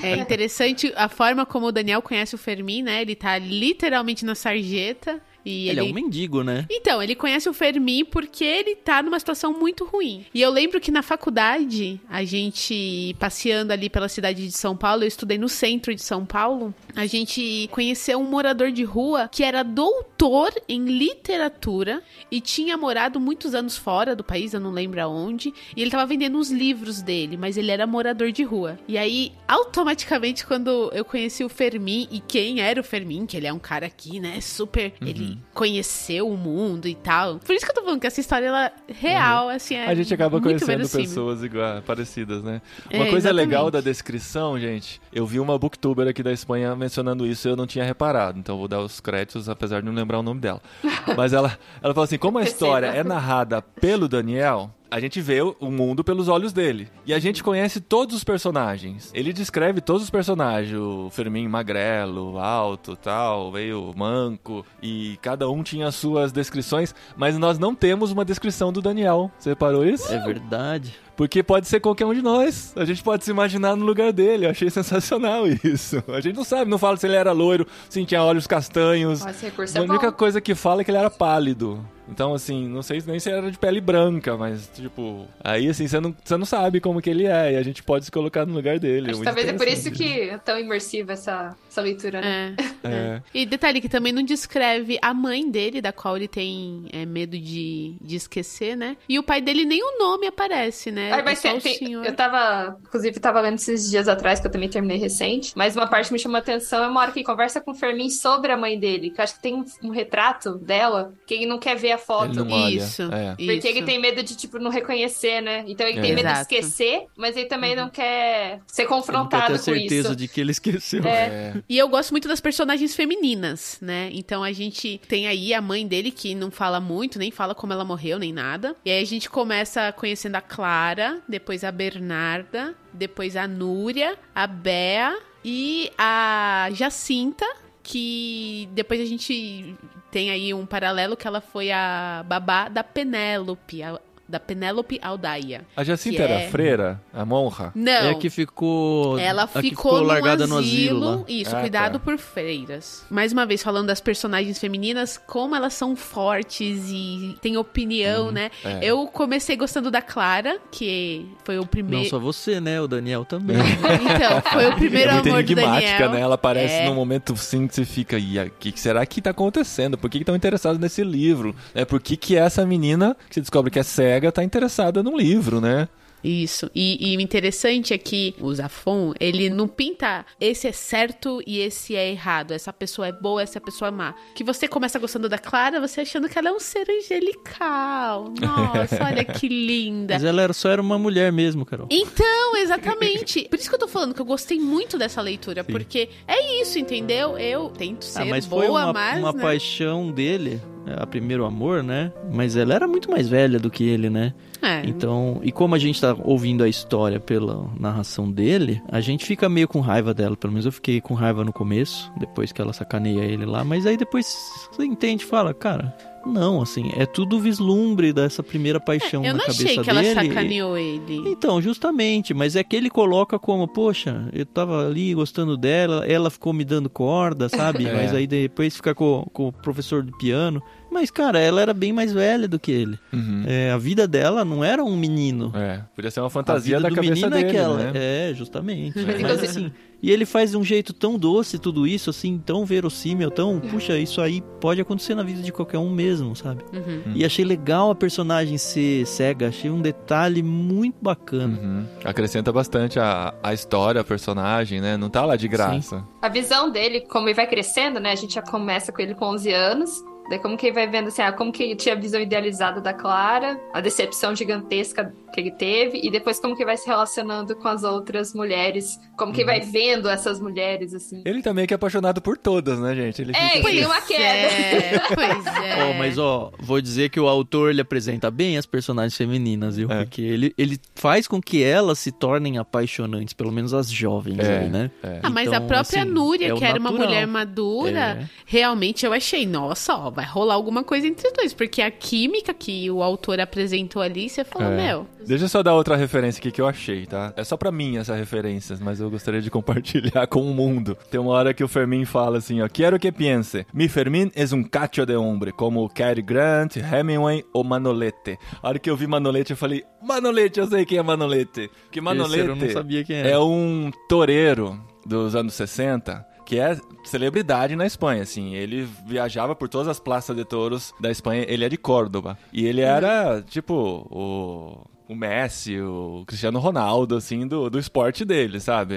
É. É interessante a forma como o Daniel conhece o Fermin, né? Ele tá literalmente na sarjeta. E Ele ele, é um mendigo, né? Então, ele conhece o Fermi porque ele tá numa situação muito ruim. E eu lembro que na faculdade, a gente passeando ali pela cidade de São Paulo, eu estudei no centro de São Paulo, a gente conheceu um morador de rua que era doutor em literatura e tinha morado muitos anos fora do país, eu não lembro aonde, e ele tava vendendo os livros dele, mas ele era morador de rua. E aí, automaticamente, quando eu conheci o Fermin e quem era o Fermin, que ele é um cara aqui, né, super, ele conheceu o mundo e tal. Por isso que eu tô falando que essa história ela é real, assim, é a gente acaba conhecendo pessoas igual, parecidas, né? É, Uma coisa exatamente. legal da descrição, gente, eu vi uma booktuber aqui da Espanha mencionando isso e eu não tinha reparado, então vou dar os créditos, apesar de não lembrar o nome dela. Mas ela, ela falou assim: como a história é narrada pelo Daniel. A gente vê o mundo pelos olhos dele. E a gente conhece todos os personagens. Ele descreve todos os personagens. O Fermin magrelo, alto, tal, meio manco. E cada um tinha as suas descrições. Mas nós não temos uma descrição do Daniel. Você reparou isso? É verdade. Porque pode ser qualquer um de nós. A gente pode se imaginar no lugar dele. Eu achei sensacional isso. A gente não sabe, não fala se ele era loiro, se tinha olhos castanhos. A é bom. única coisa que fala é que ele era pálido. Então, assim, não sei nem se era de pele branca, mas, tipo, aí, assim, você não, você não sabe como que ele é, e a gente pode se colocar no lugar dele. Muito talvez é por isso que é tão imersiva essa, essa leitura, né? É. É. E detalhe que também não descreve a mãe dele, da qual ele tem é, medo de, de esquecer, né? E o pai dele nem o nome aparece, né? É tem- senhor. eu tava, inclusive, tava lendo esses dias atrás, que eu também terminei recente, mas uma parte que me chamou a atenção é uma hora que ele conversa com o Fermin sobre a mãe dele, que eu acho que tem um, um retrato dela, que ele não quer ver a foto. Ele não olha. Isso. É. Porque isso. ele tem medo de, tipo, não reconhecer, né? Então ele É. tem medo Exato. de esquecer, mas ele também não quer ser Ele não quer confrontado ter com certeza isso. de que ele esqueceu. É. E eu gosto muito das personagens femininas, né? Então a gente tem aí a mãe dele que não fala muito, nem fala como ela morreu, nem nada. E aí a gente começa conhecendo a Clara, depois a Bernarda, depois a Núria, a Bea e a Jacinta, que depois a gente tem aí um paralelo que ela foi a babá da Penélope, a- da Penélope Aldaia. A Jacinta era é- freira? A monra? Não. É a que ficou. Ela ficou, no largada asilo, no asilo. Isso, Ah, cuidado tá. por freiras. Mais uma vez, falando das personagens femininas, como elas são fortes e têm opinião, né? é. Eu comecei gostando da Clara, que foi o Não primeiro. só você, né? O Daniel também. Então, foi o primeiro é muito amor do enigmática, Daniel. né? Ela aparece É. num momento sim que você fica, e o que será que tá acontecendo? Por que estão interessados nesse livro? É por que que essa menina, que você descobre que é cega, tá interessada num livro, né? Isso. E, e o interessante é que o Zafon, ele não pinta esse é certo e esse é errado. Essa pessoa é boa, essa pessoa é má. Que você começa gostando da Clara, você achando que ela é um ser angelical. Nossa, olha que linda. Mas ela era, só era uma mulher mesmo, Carol. Então, exatamente. Por isso que eu tô falando que eu gostei muito dessa leitura, porque é isso, entendeu? Eu tento ser Ah, mas boa, foi uma, mas. uma né? paixão dele, a primeiro amor, né? Mas ela era muito mais velha do que ele, né? É. Então, e como a gente tá ouvindo a história pela narração dele, a gente fica meio com raiva dela. Pelo menos eu fiquei com raiva no começo, depois que ela sacaneia ele lá. Mas aí depois você entende e fala, cara, não, assim, é tudo vislumbre dessa primeira paixão eu na não cabeça achei que ela dele. sacaneou ele. Então, justamente, mas é que ele coloca como, poxa, eu tava ali gostando dela, ela ficou me dando corda, sabe? É. Mas aí depois fica com, com o professor de piano. Mas, cara, ela era bem mais velha do que ele. Uhum. É, a vida dela não era um menino. É, podia ser uma A fantasia vida da do cabeça menino dele, é que ela. né? É, justamente. Mas, Mas assim, e ele faz de um jeito tão doce tudo isso, assim, tão verossímil, tão. Puxa, isso aí pode acontecer na vida de qualquer um mesmo, sabe? Uhum. E achei legal a personagem ser cega, achei um detalhe muito bacana. Uhum. Acrescenta bastante a, a história, a personagem, né? Não tá lá de graça. A visão dele, como ele vai crescendo, né? A gente já começa com ele com 11 anos. Daí como que ele vai vendo assim, ah, como que ele tinha a visão idealizada da Clara, a decepção gigantesca que ele teve, e depois como que ele vai se relacionando com as outras mulheres, como que ele vai vendo essas mulheres, assim. Ele também que é apaixonado por todas, né, gente? Ele É, ele tem uma queda. É, pois é. Ó, mas ó, vou dizer que o autor ele apresenta bem as personagens femininas, viu? É. Porque ele, ele faz com que elas se tornem apaixonantes, pelo menos as jovens É, aí, né? é. Ah, mas Então, a própria assim, Núria, é que era uma natural. mulher madura, É. realmente eu achei, nossa, ó, vai rolar alguma coisa entre os dois, porque a química que o autor apresentou ali, você falou, É. meu, Deixa eu só dar outra referência aqui que eu achei, tá? É só pra mim essa referência, mas eu gostaria de compartilhar com o mundo. Tem uma hora que o Fermin fala assim, ó. Quero que pense. Mi Fermin es un cacho de hombre, como Cary Grant, Hemingway ou Manolete. A hora que eu vi Manolete, eu falei, Manolete, eu sei quem é Manolete. Porque Manolete Esse eu não sabia quem era. é um toureiro dos anos 60 que é celebridade na Espanha, assim. Ele viajava por todas as praças de touros da Espanha. Ele é de Córdoba. E ele era, tipo, o... O Messi, o Cristiano Ronaldo, assim, do, do esporte dele, sabe?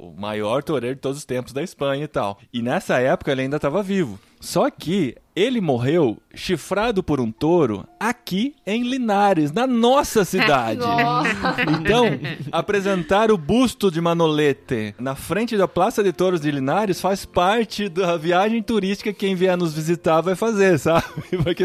O maior toureiro de todos os tempos da Espanha e tal. E nessa época ele ainda estava vivo. Só que ele morreu chifrado por um touro aqui em Linares, na nossa cidade. Nossa. Então, apresentar o busto de Manolete na frente da Praça de Touros de Linares faz parte da viagem turística que quem vier nos visitar vai fazer, sabe? Porque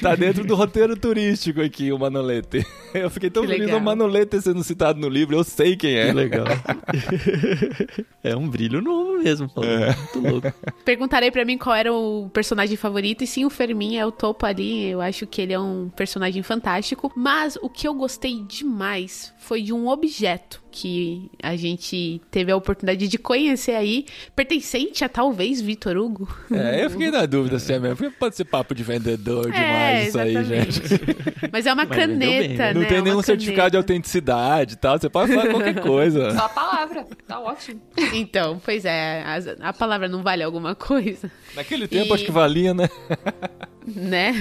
tá dentro do roteiro turístico aqui o Manolete. Eu fiquei tão Que feliz legal. o Manolete sendo citado no livro, eu sei quem é. Que legal. é um brilho novo mesmo, falando. É. Muito louco. Perguntarei pra mim qual era o personagem favorito, e sim, o Fermin é o topo ali. Eu acho que ele é um personagem fantástico. Mas o que eu gostei demais foi de um objeto que a gente teve a oportunidade de conhecer aí, pertencente a talvez Vitor Hugo. É, eu fiquei na dúvida se é mesmo, porque pode ser papo de vendedor demais é, isso aí, exatamente. gente. Mas é uma Mas caneta, né? Não né? tem É nenhum uma certificado de caneta. autenticidade e tal, você pode falar qualquer coisa. Só a palavra. Tá ótimo. Então, pois é, a, a palavra não vale alguma coisa. Naquele tempo E- acho que valia, né? Né?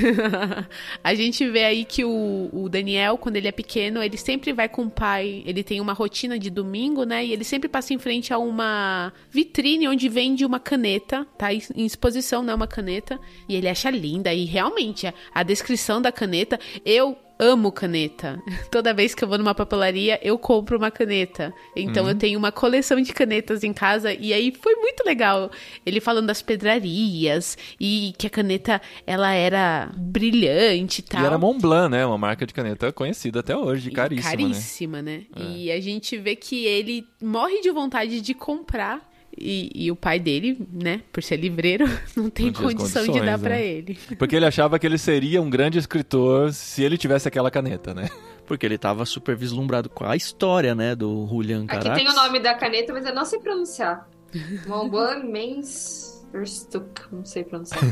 a gente vê aí que o, o Daniel, quando ele é pequeno, ele sempre vai com o pai, ele tem uma rotina de domingo, né? E ele sempre passa em frente a uma vitrine onde vende uma caneta, tá em exposição, né? Uma caneta, e ele acha linda. E realmente, a, a descrição da caneta, eu amo caneta. Toda vez que eu vou numa papelaria, eu compro uma caneta. Então eu tenho uma coleção de canetas em casa e aí foi muito legal. Ele falando das pedrarias e que a caneta ela era brilhante e tal. E era Montblanc, né? Uma marca de caneta conhecida até hoje, E caríssima, né? caríssima, né? E a gente vê que ele morre de vontade de comprar. E, e o pai dele, né, por ser livreiro, não tem Não condição de dar pra né? ele. Porque ele achava que ele seria um grande escritor se ele tivesse aquela caneta, né? Porque ele tava super vislumbrado com a história, né, do Julian Aqui Carax. tem o nome da caneta, mas eu não sei pronunciar. Montblanc Mens Verstuck. Não sei pronunciar.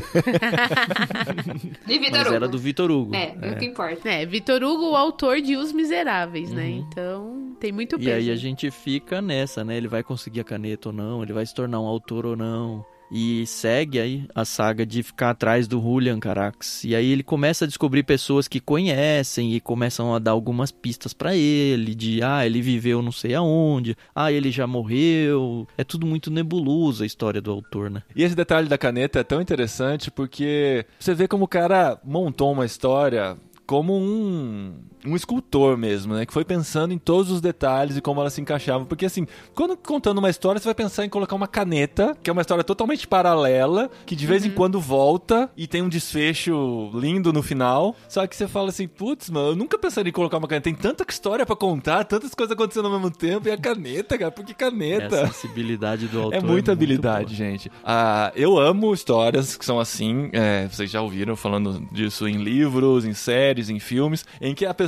De Vitor Mas Hugo. era do Vitor Hugo. É, é o que importa. É, Vitor Hugo, o autor de Os Miseráveis, né? Então, tem muito peso. E aí a gente fica nessa, né? Ele vai conseguir a caneta ou não, ele vai se tornar um autor ou não. E segue aí a saga de ficar atrás do Julian Carax. E aí ele começa a descobrir pessoas que conhecem e começam a dar algumas pistas pra ele, de ah, ele viveu não sei aonde, ah, ele já morreu. É tudo muito nebuloso a história do autor, né? E esse detalhe da caneta é tão interessante porque você vê como o cara montou uma história como um, um escultor mesmo, né? Que foi pensando em todos os detalhes e como ela se encaixava. Porque, assim, quando contando uma história, você vai pensar em colocar uma caneta, que é uma história totalmente paralela, que de vez em quando volta e tem um desfecho lindo no final. Só que você fala assim, putz, mano, eu nunca pensaria em colocar uma caneta. Tem tanta história pra contar, tantas coisas acontecendo ao mesmo tempo. E a caneta, cara, por que caneta? A sensibilidade do autor. É muita habilidade, boa. gente. Ah, eu amo histórias que são assim. é, vocês já ouviram falando disso em livros, em séries, em filmes, em que a pessoa,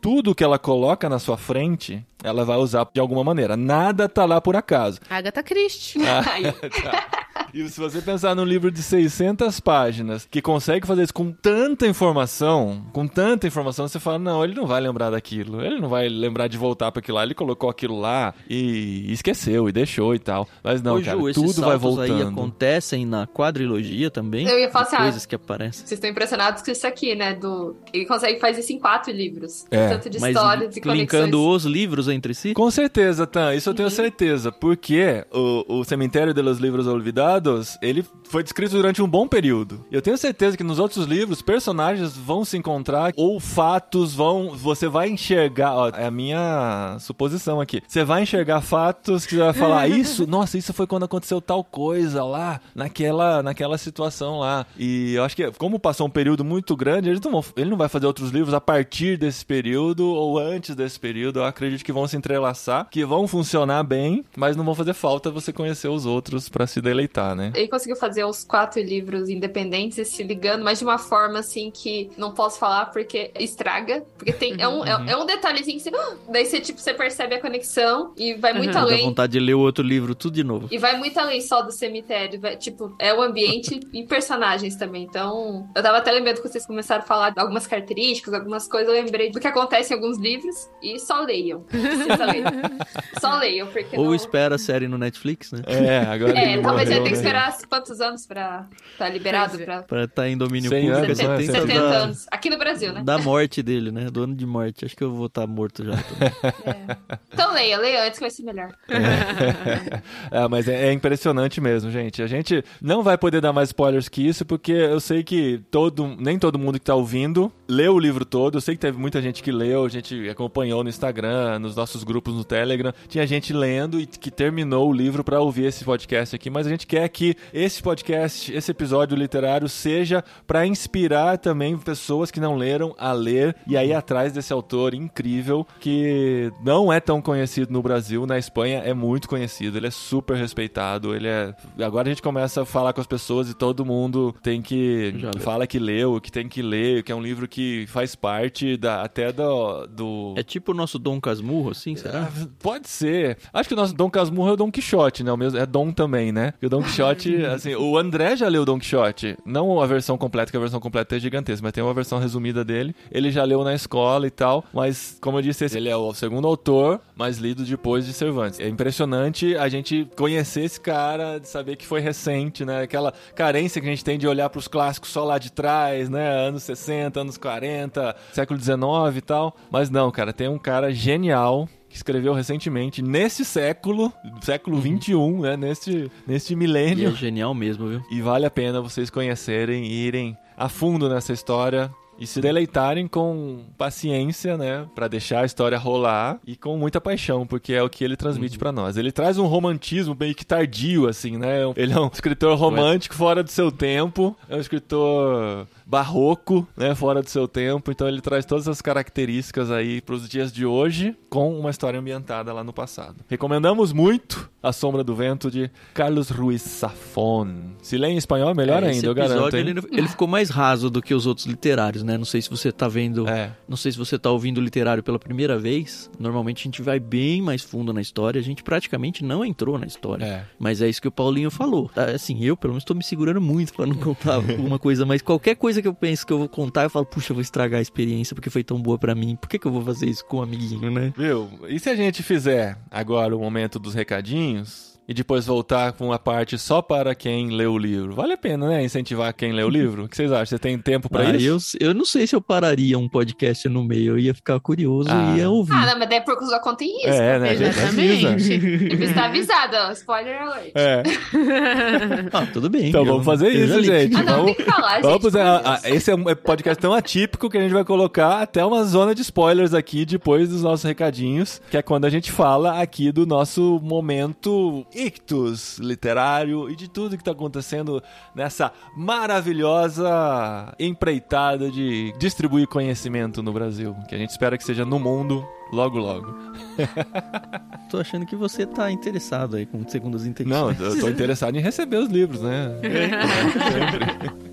tudo que ela coloca na sua frente, ela vai usar de alguma maneira. Nada tá lá por acaso. Agatha Christie. Aí, E se você pensar num livro de 600 páginas que consegue fazer isso com tanta informação, com tanta informação, você fala: não, ele não vai lembrar daquilo, ele não vai lembrar de voltar para aquilo lá, ele colocou aquilo lá e esqueceu e deixou e tal. Mas não, Ô, cara, Ju, tudo vai saltos aí voltando. acontecem na quadrilogia também? Eu ia falar assim, ah, coisas que aparecem. Vocês estão impressionados com isso aqui, né? Do... Ele consegue fazer isso em quatro livros. É. Tanto de Mas histórias e conexões. linkando os livros entre si? Com certeza, Tan, isso eu Uhum. tenho certeza, porque o, o Cemitério de los Livros Olvidados, ele foi descrito durante um bom período. Eu tenho certeza que nos outros livros, personagens vão se encontrar, ou fatos vão, você vai enxergar, ó, é a minha suposição aqui, você vai enxergar fatos que você vai falar, isso, nossa, isso foi quando aconteceu tal coisa lá, naquela, naquela situação lá. E eu acho que, como passou um período muito grande, eles não vão- ele não vai fazer outros livros a partir desse período ou antes desse período. Eu acredito que vão se entrelaçar, que vão funcionar bem, mas não vão fazer falta você conhecer os outros pra se deleitar. né? Ele conseguiu fazer os quatro livros independentes se ligando, mas de uma forma assim que não posso falar porque estraga. Porque tem, é, um, é, é um detalhezinho que você, daí você, tipo, você percebe a conexão e vai muito Uhum. Dá além. vontade de ler o outro livro tudo de novo. E vai muito além só do cemitério. vai- tipo, é o ambiente e personagens também. Então, eu tava até lembrando que vocês começaram a falar de algumas características, algumas coisas. Eu lembrei do que acontece em alguns livros. E só leiam. Precisa ler. Só leiam, porque. Ou não... espera a série no Netflix, né? É, agora É, ele talvez vai morreu, ter que né? esperar quantos anos pra estar liberado? Pois é. Pra... Pra estar em domínio 100 público, anos, é né? 70, 70 da- anos. Aqui no Brasil, né? da morte dele, né? Do ano de morte. Acho que eu vou estar morto já. É. Então leia, leia antes que vai ser melhor. É, mas é, é impressionante mesmo, gente. A gente não vai poder dar mais spoilers que isso, porque eu sei que todo, nem todo mundo que tá ouvindo leu o livro todo. Eu sei que teve muita gente que leu, a gente acompanhou no Instagram, nos nossos grupos no Telegram. Tinha gente lendo e que terminou o livro pra ouvir esse podcast aqui, mas a gente quer que esse podcast, esse episódio literário, seja pra inspirar também pessoas que não leram a ler e aí atrás desse autor incrível que não é tão conhecido no Brasil, na Espanha é muito conhecido, ele é super respeitado, ele é. Agora a gente começa a falar com as pessoas e todo mundo tem que fala que leu, que tem que ler, que é um livro que faz parte da até do, do... É tipo o nosso Dom Casmurro, assim, será? Ah, Pode ser. Acho que o nosso Dom Casmurro é o Dom Quixote, né? O mesmo, é Dom também, né? E o Dom Quixote, assim, o André já leu o Dom Quixote. Não a versão completa, que a versão completa é gigantesca, mas tem uma versão resumida dele. Ele já leu na escola e tal, mas, como eu disse, ele é o segundo autor, mais lido depois de Cervantes. É impressionante a gente conhecer esse cara, de saber que foi recente, né? Aquela carência que a gente tem de olhar pros clássicos só lá de trás, né? Anos 60, anos 40, século 19 e tal. Mas não, cara, tem um cara genial que escreveu recentemente, nesse século, século 21, né? Neste, neste E é milênio. genial mesmo, viu? E vale a pena vocês conhecerem e irem a fundo nessa história e se deleitarem com paciência, né, Pra deixar a história rolar e com muita paixão, porque é o que ele transmite pra nós. Ele traz um romantismo meio que tardio assim, né? Ele é um escritor romântico fora do seu tempo, é um escritor barroco, né, fora do seu tempo, então ele traz todas as características aí pros dias de hoje com uma história ambientada lá no passado. Recomendamos muito A Sombra do Vento de Carlos Ruiz Safon. Se lê em espanhol, melhor É, ainda, eu garanto. ele, ele ficou mais raso do que os outros literários, né? Não sei se você tá vendo. É. Não sei se você tá ouvindo o literário pela primeira vez. Normalmente a gente vai bem mais fundo na história. A gente praticamente não entrou na história. É. Mas é isso que o Paulinho falou. Tá, Assim, eu pelo menos tô me segurando muito pra não contar alguma coisa, mas qualquer coisa que eu penso que eu vou contar, eu falo, puxa, eu vou estragar a experiência porque foi tão boa pra mim. Por que, que eu vou fazer isso com um amiguinho, né? Viu? E se a gente fizer agora o momento dos recadinhos e depois voltar com uma parte só para quem leu o livro? Vale a pena, né? Incentivar quem lê o livro? O que vocês acham? Você tem tempo pra Ah, isso? eu, eu não sei se eu pararia um podcast no meio, eu ia ficar curioso Ah. e ia ouvir. Ah, não, mas daí por sua conta tem isso. É, né? gente? Exatamente. Você tá avisado, ó, spoiler alert. É. Ah, tudo bem. Então vamos fazer isso, gente. Ah, não, Vamos, tem que falar, gente. Vamos, a- Deus. a- esse é um podcast tão atípico que a gente vai colocar até uma zona de spoilers aqui depois dos nossos recadinhos, que é quando a gente fala aqui do nosso momento ictus literário e de tudo que tá acontecendo nessa maravilhosa empreitada de distribuir conhecimento no Brasil, que a gente espera que seja no mundo logo logo. Tô achando que você tá interessado aí com segundas intenções. Não, eu tô interessado em receber os livros, né?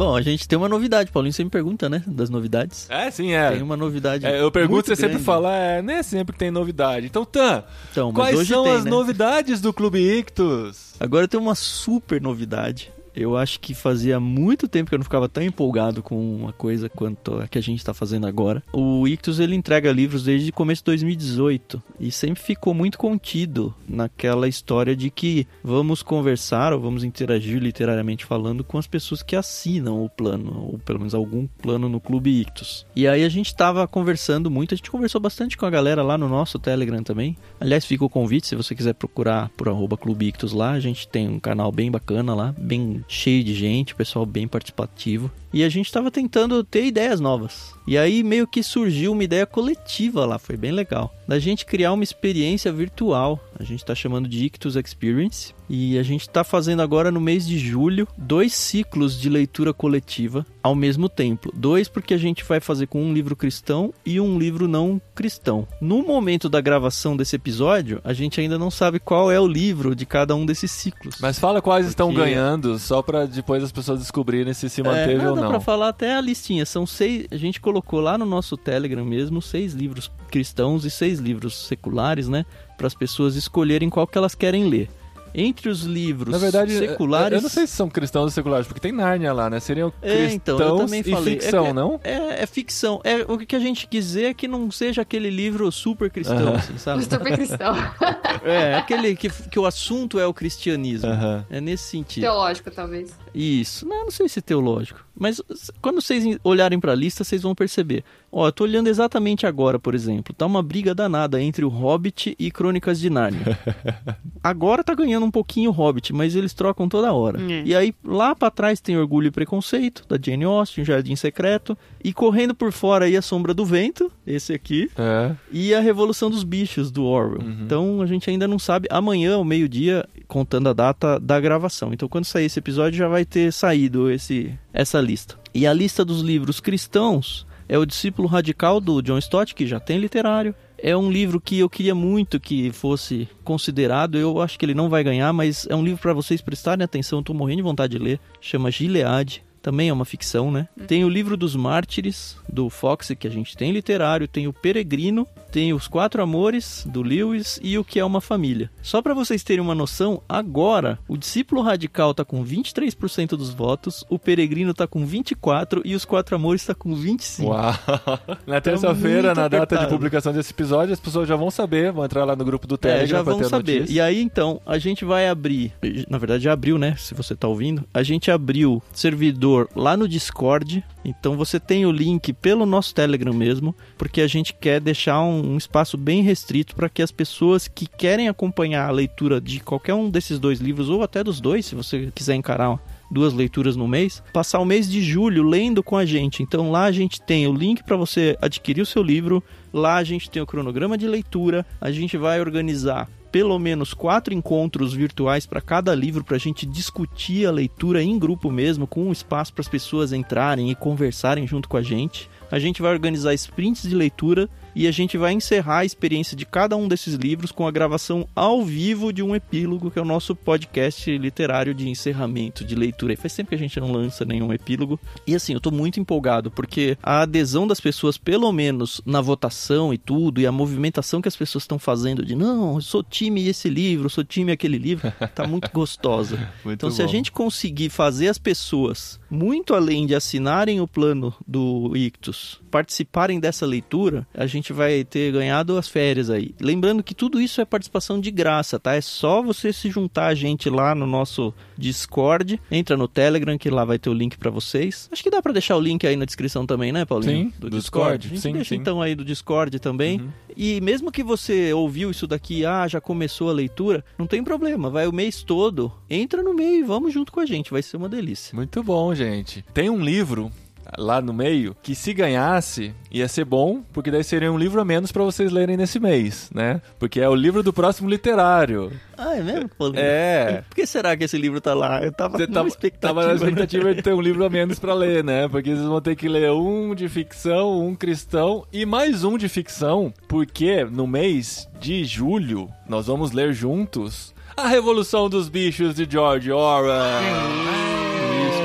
Bom, a gente tem uma novidade. Paulinho sempre pergunta, né? Das novidades. É, sim, é. Tem uma novidade. É, eu pergunto, você sempre grande. fala, é, não é sempre que tem novidade. Então, Tan, Então, quais são tem, as né? novidades do Clube Ictus? Agora tem uma super novidade. Eu acho que fazia muito tempo que eu não ficava tão empolgado com uma coisa quanto a que a gente está fazendo agora. O Ictus ele entrega livros desde o começo de 2018 e sempre ficou muito contido naquela história de que vamos conversar ou vamos interagir literariamente falando com as pessoas que assinam o plano, ou pelo menos algum plano no Clube Ictus. E aí a gente estava conversando muito, a gente conversou bastante com a galera lá no nosso Telegram também. Aliás, fica o convite se você quiser procurar por arroba Clube Ictus lá, a gente tem um canal bem bacana lá, bem cheio de gente, pessoal bem participativo. E a gente estava tentando ter ideias novas. E aí meio que surgiu uma ideia coletiva lá, foi bem legal. Da gente criar uma experiência virtual. A gente está chamando de Ictus Experience. E a gente está fazendo agora no mês de julho dois ciclos de leitura coletiva ao mesmo tempo. Dois porque a gente vai fazer com um livro cristão e um livro não cristão. No momento da gravação desse episódio, a gente ainda não sabe qual é o livro de cada um desses ciclos. Mas fala quais Porque- estão ganhando, só pra depois as pessoas descobrirem se se manteve é, ou dá pra falar até a listinha. São seis. A gente colocou lá no nosso Telegram mesmo seis livros cristãos e seis livros seculares, né? Para as pessoas escolherem qual que elas querem ler. Entre os livros Na verdade, seculares. eu não sei se são cristãos ou seculares, porque tem Nárnia lá, né? Seriam É, cristãos então, eu também falei. e ficção, É não? É, é ficção. É, o que a gente quis dizer é que não seja aquele livro super cristão, Aham. assim, sabe? Super cristão. É, aquele que, que o assunto é o cristianismo. Aham. É nesse sentido. Teológico, talvez. Isso. Não, não sei se é teológico. Mas quando vocês olharem pra lista, vocês vão perceber. Ó, eu tô olhando exatamente agora, por exemplo. Tá uma briga danada entre o Hobbit e Crônicas de Nárnia. agora tá ganhando um pouquinho o Hobbit, mas eles trocam toda hora. É. E aí, lá pra trás tem Orgulho e Preconceito, da Jane Austen, Jardim Secreto. E correndo por fora aí A Sombra do Vento, esse aqui. É. E a Revolução dos Bichos, do Orwell. Uhum. Então a gente ainda não sabe. Amanhã, ao meio-dia, contando a data da gravação. Então quando sair esse episódio, já vai ter saído esse, essa lista. E a lista dos livros cristãos é O Discípulo Radical, do John Stott, que já tem literário. É um livro que eu queria muito que fosse considerado. Eu acho que ele não vai ganhar, mas é um livro para vocês prestarem atenção. Tô morrendo de vontade de ler. Chama Gilead. Também é uma ficção, né? Tem o livro dos Mártires, do Fox, que a gente tem literário. Tem o Peregrino. Tem os Quatro Amores, do Lewis. E o Que é uma Família. Só para vocês terem uma noção, agora o Discípulo Radical tá com 23% dos votos. O Peregrino tá com 24%. E os Quatro Amores tá com 25%. Uau! Na terça-feira, muito na data de publicação desse episódio, as pessoas já vão saber, vão entrar lá no grupo do Telegram É, já pra vão saber. notícia. E aí, então, a gente vai abrir. Na verdade, já abriu, né? Se você tá ouvindo. A gente abriu servidor lá no Discord. Então você tem o link pelo nosso Telegram mesmo. Porque a gente quer deixar um, um espaço bem restrito para que as pessoas que querem acompanhar a leitura de qualquer um desses dois livros, ou até dos dois, se você quiser encarar duas leituras no mês, passar o mês de julho lendo com a gente. Então lá a gente tem o link para você adquirir o seu livro, lá a gente tem o cronograma de leitura, a gente vai organizar pelo menos quatro encontros virtuais para cada livro para a gente discutir a leitura em grupo mesmo, com um espaço para as pessoas entrarem e conversarem junto com a gente. A gente vai organizar sprints de leitura e a gente vai encerrar a experiência de cada um desses livros com a gravação ao vivo de um epílogo, que é o nosso podcast literário de encerramento de leitura. E faz tempo que a gente não lança nenhum epílogo. E assim, eu tô muito empolgado, porque a adesão das pessoas, pelo menos na votação e tudo, e a movimentação que as pessoas estão fazendo de não, eu sou time esse livro, eu sou time aquele livro, tá muito gostosa. Muito Então, se a bom. gente conseguir fazer as pessoas, muito além de assinarem o plano do Ictus, participarem dessa leitura, a gente vai ter ganhado as férias aí. Lembrando que tudo isso é participação de graça, tá? É só você se juntar a gente lá no nosso Discord, entra no Telegram que lá vai ter o link pra vocês. Acho que dá pra deixar o link aí na descrição também, né, Paulinho? Sim, do Discord. A gente Sim, deixa sim. então aí do Discord também. Uhum. E mesmo que você ouviu isso daqui, ah, já começou a leitura, não tem problema, vai o mês todo, entra no meio e vamos junto com a gente, vai ser uma delícia. Muito bom, gente. Tem um livro lá no meio que se ganhasse ia ser bom, porque daí seria um livro a menos pra vocês lerem nesse mês, né? Porque é o livro do próximo literário. Ah, é mesmo, Paulinho? É. Por que será que esse livro tá lá? Eu tava Você numa tava, expectativa. tava na expectativa de ter um livro a menos pra ler, né? Porque vocês vão ter que ler um de ficção, um cristão e mais um de ficção, porque no mês de julho nós vamos ler juntos A Revolução dos Bichos de George Orwell.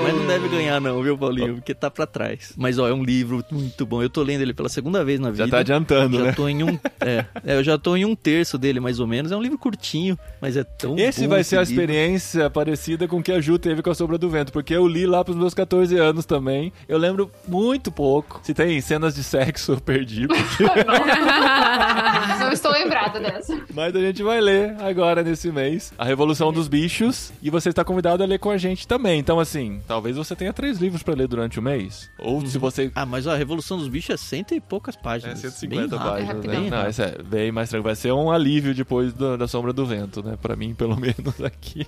Mas não deve ganhar não, viu, Paulinho? Porque tá pra trás. Mas, ó, é um livro muito bom. Eu tô lendo ele pela segunda vez na vida. Já tá adiantando, Já né? tô em um... É, é, eu já tô em um terço dele, mais ou menos. É um livro curtinho, mas é tão Esse bom vai ser a livro. experiência parecida com o que a Ju teve com a Sombra do Vento, porque eu li lá pros meus 14 anos também. Eu lembro muito pouco. Se tem cenas de sexo, eu perdi. porque Não estou lembrada. dessa. Mas a gente vai ler agora nesse mês A Revolução dos Bichos e você está convidado a ler com a gente também. Então, assim, talvez você tenha três livros para ler durante o mês. Ou se você. Ah, mas a Revolução dos Bichos é cento e poucas É páginas. 150 Bem rápido. páginas, É né? rapidão. Não, esse é bem mais tranquilo. Vai ser um alívio depois do- da sombra do vento, né? Pra mim, pelo menos aqui.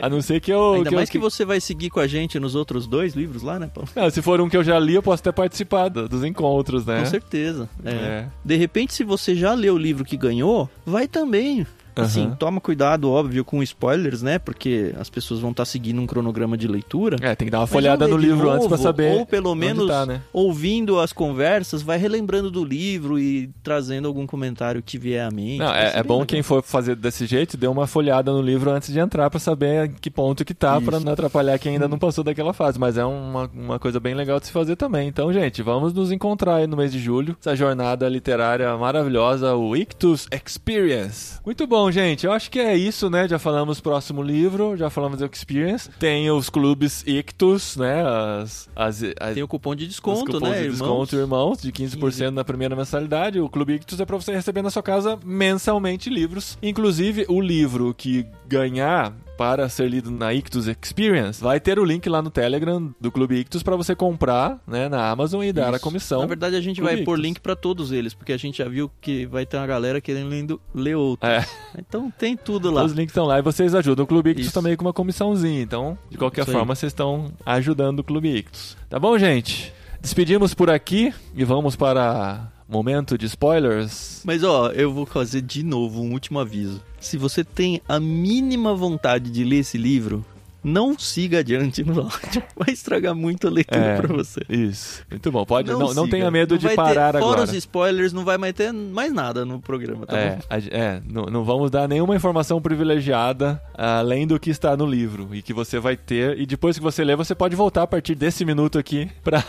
A não ser que eu. Ainda que eu- mais que você vai seguir com a gente nos outros dois livros lá, né, Paulo? Não, se for um que eu já li, eu posso até participar do- dos encontros, né? Com certeza. É. É. De repente, se você já leu o livro que ganhou, vai também. Assim, toma cuidado, óbvio, com spoilers, né? Porque as pessoas vão estar seguindo um cronograma de leitura. É, tem que dar uma folhada no livro antes pra novo, saber. Ou pelo menos tá, né? ouvindo as conversas, vai relembrando do livro e trazendo algum comentário que vier à mente. Não, é, é bom legal. quem for fazer desse jeito, dê uma folhada no livro antes de entrar pra saber que ponto que tá, pra Isso. não atrapalhar quem ainda não passou daquela fase. Mas é uma, uma coisa bem legal de se fazer também. Então, gente, vamos nos encontrar aí no mês de julho. Essa jornada literária maravilhosa, o Ictus Experience. Muito bom, gente. Eu acho que é isso, né? Já falamos próximo livro, já falamos do Experience. Tem os clubes Ictus, né? As, as, as, Tem o cupom de desconto, cupons né, de irmãos? desconto, irmãos, de 15% na primeira mensalidade. O Clube Ictus é pra você receber na sua casa mensalmente livros. Inclusive, o livro que ganhar para ser lido na Ictus Experience, vai ter o link lá no Telegram do Clube Ictus para você comprar, né, na Amazon e dar a Isso. comissão. Na verdade, a gente Clube vai pôr Ictus. link pra todos eles, porque a gente já viu que vai ter uma galera querendo ler outro. É. Então tem tudo lá. Os links estão lá e vocês ajudam. O Clube Ictus Isso. também com uma comissãozinha. Então, de qualquer Isso aí. forma, vocês estão ajudando o Clube Ictus. Tá bom, gente? Despedimos por aqui e vamos para momento de spoilers. Mas ó, eu vou fazer de novo um último aviso. Se você tem a mínima vontade de ler esse livro, não siga adiante no áudio. Vai estragar muito a leitura É. pra você. Isso. Muito bom. Pode, não, não, siga. tenha medo Não de vai ter- parar Fora agora. os spoilers, não vai mais ter mais nada no programa, tá é, a- é, não, não vamos dar nenhuma informação privilegiada além do que está no livro e que você vai ter. E depois que você ler, você pode voltar a partir desse minuto aqui pra,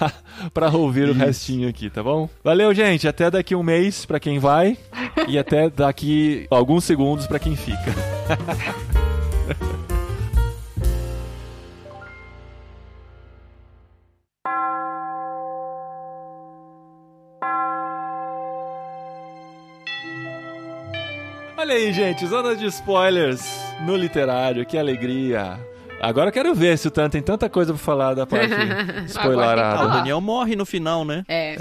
pra ouvir o Isso. restinho aqui, tá bom? Valeu, gente. Até daqui um mês pra quem vai e até daqui alguns segundos pra quem fica. Olha aí, gente, zona de spoilers no literário, que alegria. Agora eu quero ver se o Tan tem tanta coisa pra falar da parte Ah, o spoilerada. Daniel morre no final, né? É.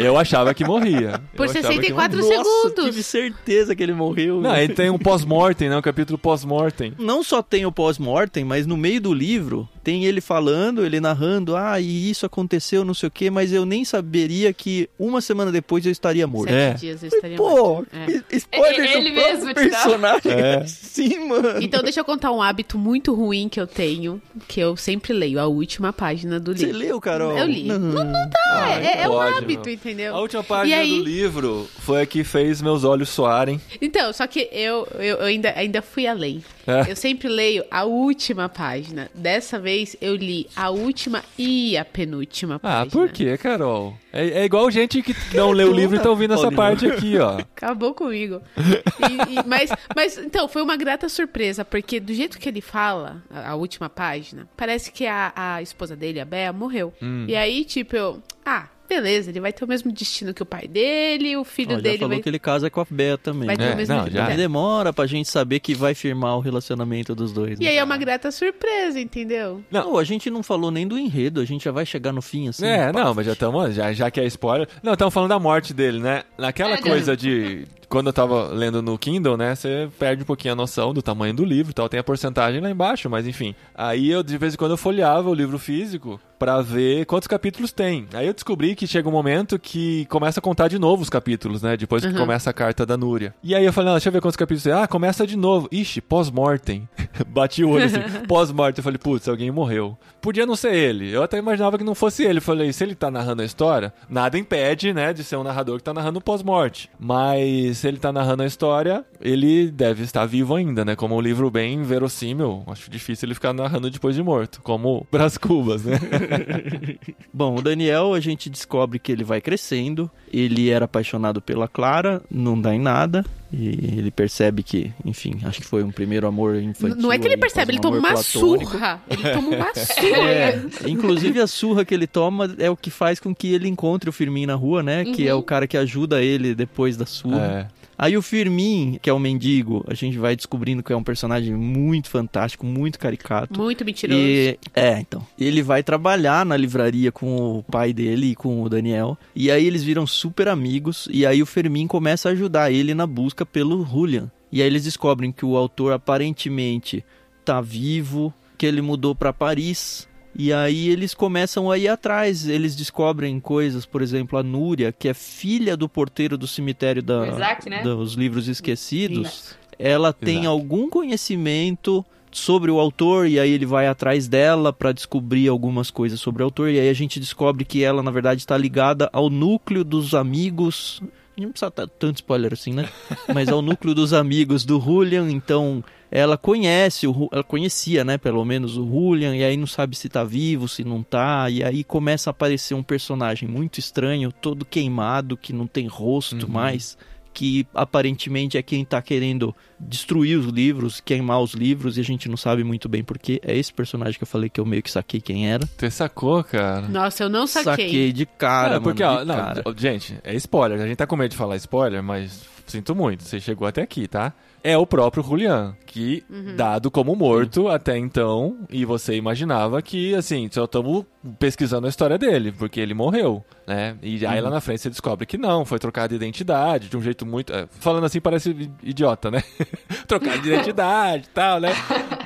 Eu achava que morria. Por Eu achava que 64 morria. Nossa, segundos. tive certeza que ele morreu. Não, ele tem um pós-mortem, né? Um capítulo pós-mortem. Não só tem o pós-mortem, mas no meio do livro tem ele falando, ele narrando, ah, e isso aconteceu, não sei o quê, mas eu nem saberia que uma semana depois eu estaria morto. Sete É. dias eu estaria Pô, morto. É. s- spoiler Ele do mesmo personagem. É. Sim, mano. Então deixa eu contar um hábito muito ruim que eu tenho, que eu sempre leio, a última página do Você livro. leu, Carol? Eu li. Não, não Ah, É, é um hábito, entendeu? A última página aí- do livro foi a que fez meus olhos soarem. Então, só que eu, eu, eu ainda, ainda fui além. É. Eu sempre leio a última página. Dessa vez eu li a última e a penúltima página. Ah, por quê, Carol? É, é igual gente que não lê o livro e tá ouvindo essa parte aqui, ó. Acabou comigo. E- e- mas, mas, então, foi uma grata surpresa, porque do jeito que ele fala, a, a última página, parece que a, a esposa dele, a Bea, morreu. Hum. E aí, tipo, eu. Ah, beleza, ele vai ter o mesmo destino que o pai dele, o filho Ó, já dele falou vai. que ele casa com a Bea também. Vai ter É, o mesmo não, já. Demora pra gente saber que vai firmar o relacionamento dos dois. E né? aí é uma grata surpresa, entendeu? Não. Não, a gente não falou nem do enredo, a gente já vai chegar no fim assim. É, não, mas já estamos, já, já que é spoiler. Não, estamos falando da morte dele, né? Naquela É, coisa de. Quando eu tava lendo no Kindle, né? Você perde um pouquinho a noção do tamanho do livro e tal. Tem a porcentagem lá embaixo, mas enfim. Aí eu, de vez em quando, eu folheava o livro físico pra ver quantos capítulos tem. Aí eu descobri que chega um momento que começa a contar de novo os capítulos, né? Depois que Uhum. começa a carta da Núria. E aí eu falei, não, deixa eu ver quantos capítulos tem. Ah, começa de novo. Ixi, pós-mortem. Bati o olho assim, pós-mortem. Eu falei, putz, alguém morreu. Podia não ser ele. Eu até imaginava que não fosse ele. Eu falei, se ele tá narrando a história, nada impede, né, de ser um narrador que tá narrando pós-morte. Mas se ele tá narrando a história, ele deve estar vivo ainda, né? Como um livro bem verossímil. Acho difícil ele ficar narrando depois de morto. Como Brás Cubas, né? Bom, o Daniel, a gente descobre que ele vai crescendo. Ele era apaixonado pela Clara, não dá em nada. E ele percebe que, enfim, acho que foi um primeiro amor infantil. Não é que ele ali, percebe, ele um toma amor uma platônico. surra. Ele toma uma surra. É, inclusive a surra que ele toma é o que faz com que ele encontre o Firmin na rua, né? Que é Uhum. o cara que ajuda ele depois da surra. É. Aí o Firmin, que é o mendigo, a gente vai descobrindo que é um personagem muito fantástico, muito caricato. Muito mentiroso. E, é, então. Ele vai trabalhar na livraria com o pai dele e com o Daniel. E aí eles viram super amigos. E aí o Fermin começa a ajudar ele na busca pelo Julian. E aí eles descobrem que o autor aparentemente tá vivo, que ele mudou para Paris. E aí eles começam a ir atrás. Eles descobrem coisas, por exemplo, a Núria, que é filha do porteiro do cemitério da, Isaac, né? dos livros esquecidos ela tem Exato. algum conhecimento sobre o autor e aí ele vai atrás dela pra descobrir algumas coisas sobre o autor e aí a gente descobre que ela na verdade está ligada ao núcleo dos amigos não precisa dar tanto spoiler assim, né? Mas ao núcleo dos amigos do Julian, então ela conhece, o, ela conhecia, né, pelo menos o Julian, e aí não sabe se tá vivo, se não tá, e aí começa a aparecer um personagem muito estranho, todo queimado, que não tem rosto Uhum. mais, que aparentemente é quem tá querendo destruir os livros, queimar os livros, e a gente não sabe muito bem porquê. É esse personagem que eu falei que eu meio que saquei quem era. Você sacou, cara? Nossa, eu não saquei. Saquei de cara, É, porque, mano, ó, de não, cara. gente, é spoiler. A gente tá com medo de falar spoiler, mas sinto muito, você chegou até aqui, tá? É o próprio Julian, que dado como morto até então, e você imaginava que, assim, só estamos pesquisando a história dele, porque ele morreu, né? E aí lá na frente você descobre que não, foi trocado de identidade, de um jeito muito... é, falando assim parece idiota, né? trocado de identidade e tal, né?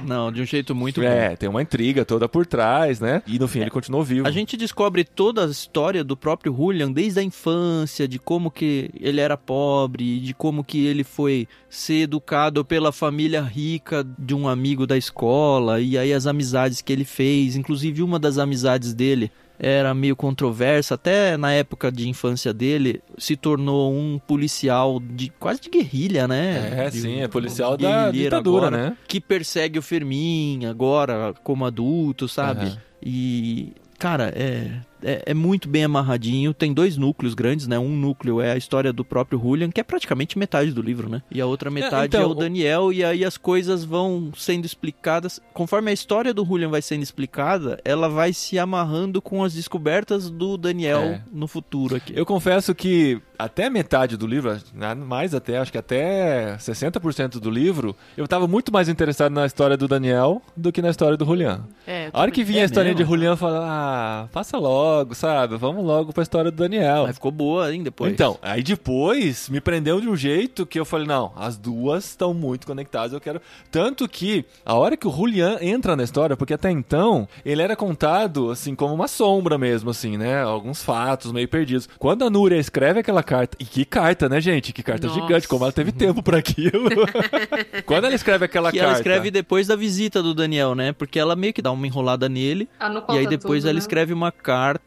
Não, de um jeito muito bom. é, tem uma intriga toda por trás, né? E no fim ele continuou vivo. A gente descobre toda a história do próprio Julian desde a infância, de como que ele era pobre, de como que ele foi ser educado pela família rica de um amigo da escola, e aí as amizades que ele fez, inclusive uma das amizades dele era meio controversa, até na época de infância dele, se tornou um policial de quase de guerrilha, né? É, De sim, é policial da ditadura, agora, né? que persegue o Fermin agora como adulto, sabe? Aham. E, cara, é, é, é muito bem amarradinho. Tem dois núcleos grandes, né? Um núcleo é a história do próprio Julian, que é praticamente metade do livro, né? E a outra metade é, então, o Daniel, e aí as coisas vão sendo explicadas. Conforme a história do Julian vai sendo explicada, ela vai se amarrando com as descobertas do Daniel É. no futuro aqui. Eu confesso que até metade do livro, mais até, acho que até 60% do livro, eu tava muito mais interessado na história do Daniel do que na história do Julian. É, A hora que vinha É a historinha mesmo? de Julian, eu falava, ah, passa logo, sabe? Vamos logo pra história do Daniel. Mas ficou boa, hein, depois. Então, aí depois me prendeu de um jeito que eu falei, não, as duas estão muito conectadas, eu quero... Tanto que, a hora que o Julian entra na história, porque até então, ele era contado, assim, como uma sombra mesmo, assim, né? Alguns fatos meio perdidos. Quando a Núria escreve aquela carta, e que carta, né, gente? Que carta Nossa. gigante, como ela teve tempo pra aquilo. Quando ela escreve aquela que carta... ela escreve depois da visita do Daniel, né? Porque ela meio que dá uma enrolada nele. Ah, não E aí depois tudo, ela né? escreve uma carta.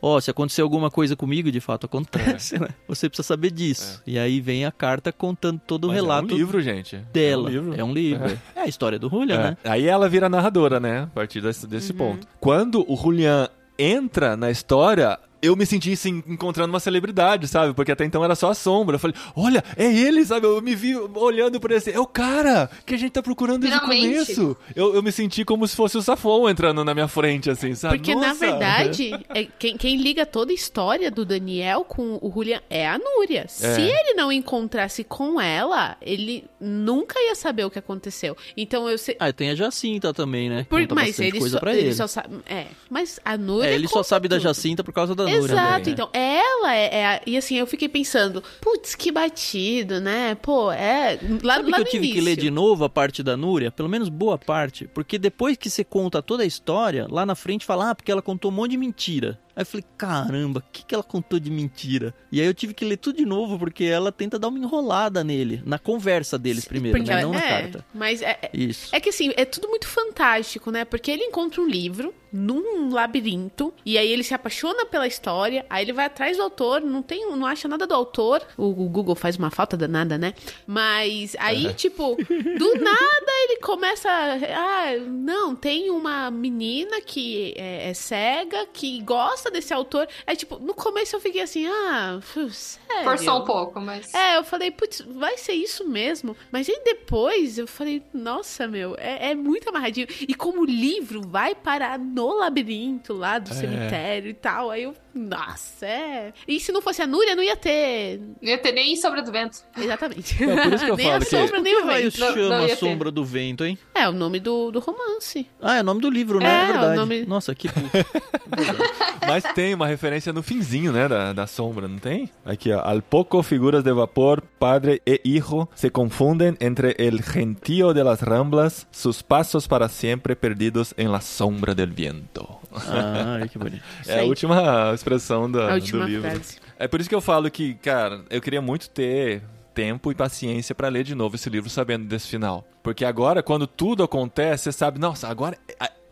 Ó, se acontecer alguma coisa comigo, de fato acontece, né? Você precisa saber disso. E aí vem a carta contando todo o Mas relato É um livro, gente. dela. É um livro. É um livro. É, a história do Julian, É. né? Aí ela vira narradora, né? A partir desse, desse ponto. Quando o Julian entra na história. Eu me senti assim, encontrando uma celebridade, sabe? Porque até então era só a sombra. Eu falei, olha, é ele, sabe? Eu me vi olhando por esse. É o cara que a gente tá procurando desde o começo. Eu, eu me senti como se fosse o Safon entrando na minha frente, assim, sabe? Porque, na Nossa! verdade, é, quem, quem liga toda a história do Daniel com o Julian é a Núria. Se ele não encontrasse com ela, ele nunca ia saber o que aconteceu. Então eu sei. Ah, tem a Jacinta também, né? Por- mas ele coisa só, pra ele ele. só sabe. É, mas a Núria. É, ele só sabe da tudo. Jacinta por causa da Núria. Exato, né? então ela é, é a- E assim, eu fiquei pensando, putz, que batido, né? Pô, é. Lá, Sabe lá que eu tive que início. ler de novo a parte da Núria? Pelo menos boa parte. Porque depois que você conta toda a história, lá na frente fala, ah, porque ela contou um monte de mentira. Aí eu falei, caramba, o que, que ela contou de mentira? E aí eu tive que ler tudo de novo, porque ela tenta dar uma enrolada nele. Na conversa deles primeiro, Porque né? Não na é, carta. Mas é, é- Isso. É que assim, é tudo muito fantástico, né? Porque ele encontra um livro num labirinto e aí ele se apaixona pela história, aí ele vai atrás do autor, não tem, não acha nada do autor. O, o Google faz uma falta danada, né? Mas aí, tipo, do nada ele começa. Ah, não, tem uma menina que é, é cega, que gosta desse autor. É tipo, no começo eu fiquei assim, ah, sério. Forçou um pouco, mas. É, eu falei, putz, vai ser isso mesmo? Mas aí depois eu falei, nossa, meu, é, é muito amarradinho. E como o livro vai parar no labirinto lá do É. cemitério e tal, aí eu, nossa, é. E se não fosse a Núria, não ia ter. Não ia ter nem sombra do vento. Exatamente. Não, por isso que eu nem falo a que- sombra, nem Por o que vento. Não, chama não. Sombra do Vento, hein? É o nome do, do romance. Ah, é o nome do livro, né? É, É, o verdade. nome- Nossa, que puto. Mas tem uma referência no finzinho, né, da, da sombra, não tem? Aqui, ó. Al poco figuras de vapor, padre e hijo se confunden entre el gentío de las ramblas, sus pasos para siempre perdidos en la sombra del viento. Ah, que bonito. É a última expressão da, A última do livro. frase. É por isso que eu falo que, cara, eu queria muito ter tempo e paciência pra ler de novo esse livro sabendo desse final. Porque agora, quando tudo acontece, você sabe, nossa, agora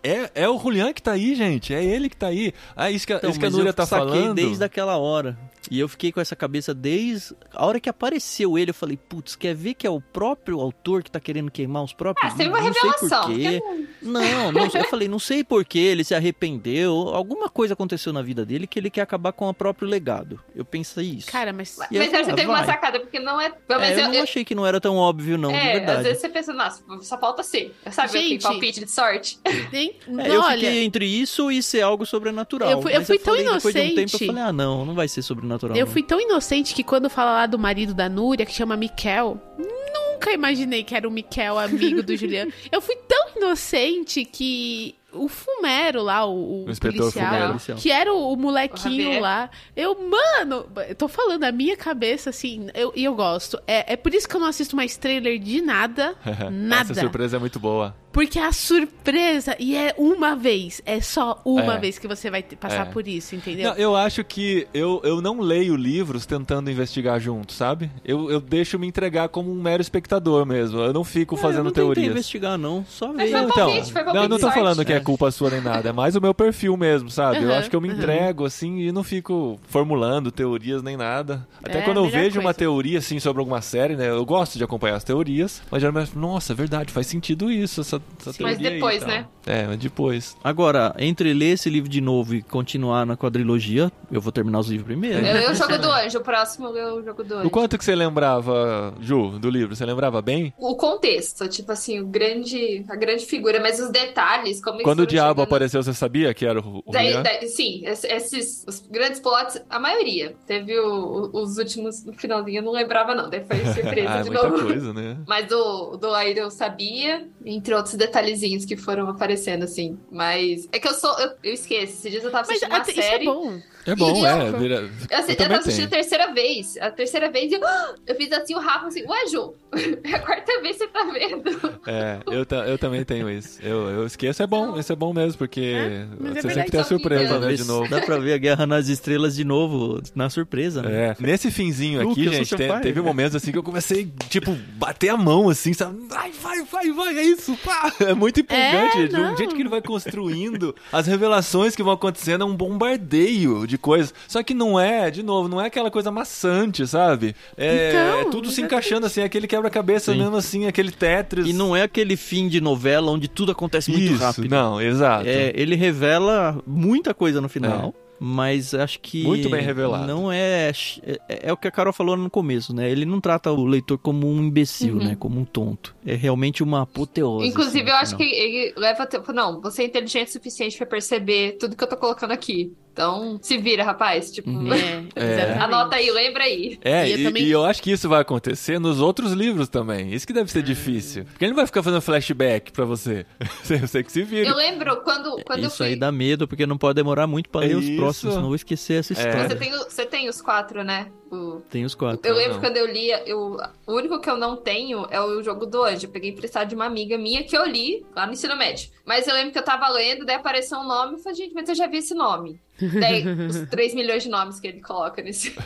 é, é o Julian que tá aí, gente. É ele que tá aí. Ah, isso que, a- Então, isso que a Núria eu tá saquei falando. desde aquela hora. E eu fiquei com essa cabeça desde a hora que apareceu ele. Eu falei, putz, quer ver que é o próprio autor que tá querendo queimar os próprios Ah, teve uma? Não sei revelação. porquê. porque Não, não, eu falei, não sei porquê, ele se arrependeu. Alguma coisa aconteceu na vida dele que ele quer acabar com o próprio legado. Eu pensei isso. Cara, mas. Mas E aí, você ah, teve uma sacada, porque não é. Pelo É, eu eu, não eu- achei que não era tão óbvio, não, de é, verdade. às vezes você pensa, nossa, só falta ser. Sabe Gente. palpite de sorte? Nem, É, eu olha, fiquei entre isso e ser algo sobrenatural. Eu fui- eu Mas fui tão falei, Depois de um tempo eu inocente. falei, ah, não, não vai ser sobrenatural. Eu não. fui tão inocente que quando fala lá do marido da Núria, que chama Miquel, nunca imaginei que era o Miquel, amigo do Juliano. Eu fui tão inocente que o Fumero lá, o, o O inspetor policial, Fumero. Que era o, o molequinho Javier. lá. Eu, mano, eu tô falando, a minha cabeça, assim, eu- e eu, gosto. É, é por isso que eu não assisto mais trailer de nada. nada. Essa surpresa é muito boa. Porque a surpresa, e é uma vez, é só uma É. vez que você vai passar É. por isso, entendeu? Não, eu acho que eu, eu não leio livros tentando investigar junto, sabe? Eu, eu deixo me entregar como um mero espectador mesmo. Eu não fico eu fazendo não tentei teorias. investigar, não. Só veio. foi Então, palpite, foi não, palpite não tô sorte. falando que é É. culpa sua nem nada, é mais o meu perfil mesmo, sabe? Eu Uhum, acho que eu me uhum. entrego assim e não fico formulando teorias nem nada. Até É, quando eu vejo uma coisa. teoria assim sobre alguma série, né? Eu gosto de acompanhar as teorias, mas geralmente, nossa, é verdade, faz sentido isso, essa, Mas depois, tal. né? É, mas depois. Agora, entre ler esse livro de novo e continuar na quadrilogia, eu vou terminar os livros primeiro. Eu, eu jogo do anjo, o próximo eu jogo do anjo. O quanto que você lembrava, Ju, do livro? Você lembrava bem? O contexto, tipo assim, o grande, a grande figura, mas os detalhes, como Quando o diabo chegando- apareceu, você sabia que era o, o Daí- daí- sim, es- esses os grandes plots, a maioria. Teve o- os últimos no finalzinho, eu não lembrava, não. Daí foi surpresa ah, de muita novo. coisa, né? Mas do, do Aire eu sabia, entre outros detalhezinhos que foram aparecendo, assim. Mas é que eu sou. Eu, eu esqueço. Esses dias eu tava Mas assistindo uma até- isso é série. bom. É bom, é. eu- vira- Eu, assi- Eu eu, tava assistindo a terceira vez. A terceira vez eu, eu fiz assim o Rafa assim, ué, Ju, é a quarta vez que você tá vendo. É, eu, ta- eu também tenho isso. Eu, eu esqueço, é bom, isso é bom mesmo, porque É, mas é você verdade, sempre tem a surpresa, né, ver de novo. Dá pra ver a Guerra nas Estrelas de novo, na surpresa, né? É, nesse finzinho Luke, aqui, sou gente, te- teve momentos assim que eu comecei, tipo, bater a mão, assim, sabe? Vai, vai, vai, vai, é isso, pá! É muito empolgante, É, gente. O jeito que ele vai construindo, as revelações que vão acontecendo, é um bombardeio de coisas. Só que não é, de novo, não é aquela coisa maçante, sabe? É, Então, é tudo se encaixando, assim, aquele quebra-cabeça Sim. mesmo, assim, aquele Tetris. E não é aquele fim de novela onde tudo acontece muito Isso, rápido. não, exato. É, ele revela muita coisa no final. Mas acho que. Muito bem revelado. Não é, é. É o que a Carol falou no começo, né? Ele não trata o leitor como um imbecil, Uhum. né? Como um tonto. É realmente uma apoteose. Inclusive, assim, eu acho que ele leva tempo. Não, você é inteligente o suficiente pra perceber tudo que eu tô colocando aqui. Então, se vira, rapaz. Tipo, Uhum. É, É. anota aí, lembra aí. É, E eu e, também- e eu acho que isso vai acontecer nos outros livros também. Isso que deve ser difícil. Porque ele não vai ficar fazendo flashback pra você. Você, que se vira. Eu lembro quando, quando eu Isso fui. aí dá medo, porque não pode demorar muito pra É ler os isso. próximos, senão eu vou esquecer essa É. história. Você tem, você tem os quatro, né? O- Tem os quatro. Eu lembro não. quando eu lia, eu, o único que eu não tenho é o jogo do anjo. Eu peguei emprestado de uma amiga minha que eu li lá no ensino médio. Mas eu lembro que eu tava lendo, daí apareceu um nome e falei, gente, mas eu já vi esse nome. Daí, os 3 milhões de nomes que ele coloca nesse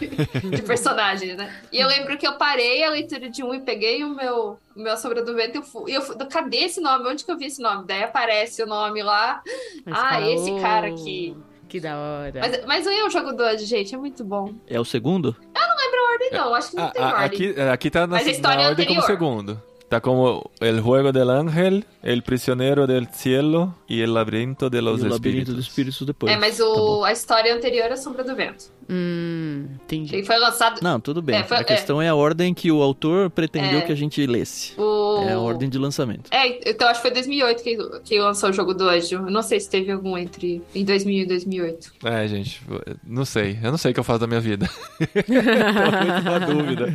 de personagens, né? E eu lembro que eu parei a leitura de um e peguei o meu, o meu Sombra do Vento e eu fui, e eu fui, cadê esse nome? Onde que eu vi esse nome? Daí aparece o nome lá. Mas Ah, esse "Oh, cara aqui." Que da hora. Mas, mas eu o jogo do anjo, gente, é muito bom. É o segundo? Não ordem, não, acho que não Ah, tem ah, ordem. aqui, aqui tá na, Mas a história na é ordem como anterior. segundo. Tá como El Juego del Ángel, El Prisionero del Cielo e El Laberinto de los e o Labirinto dos Espíritos depois. É, mas Tá o, bom. a história anterior é Sombra do Vento. Hum, entendi. Ele foi lançado. Não, tudo bem. É, foi- a questão é. a ordem que o autor pretendeu É. que a gente lesse. O... É a ordem de lançamento. É, então acho que foi 2008 que, que lançou o jogo do Anjo. Eu não sei se teve algum entre em 2000 e 2008. É, gente, não sei. Eu não sei o que eu faço da minha vida. Tô muito na dúvida.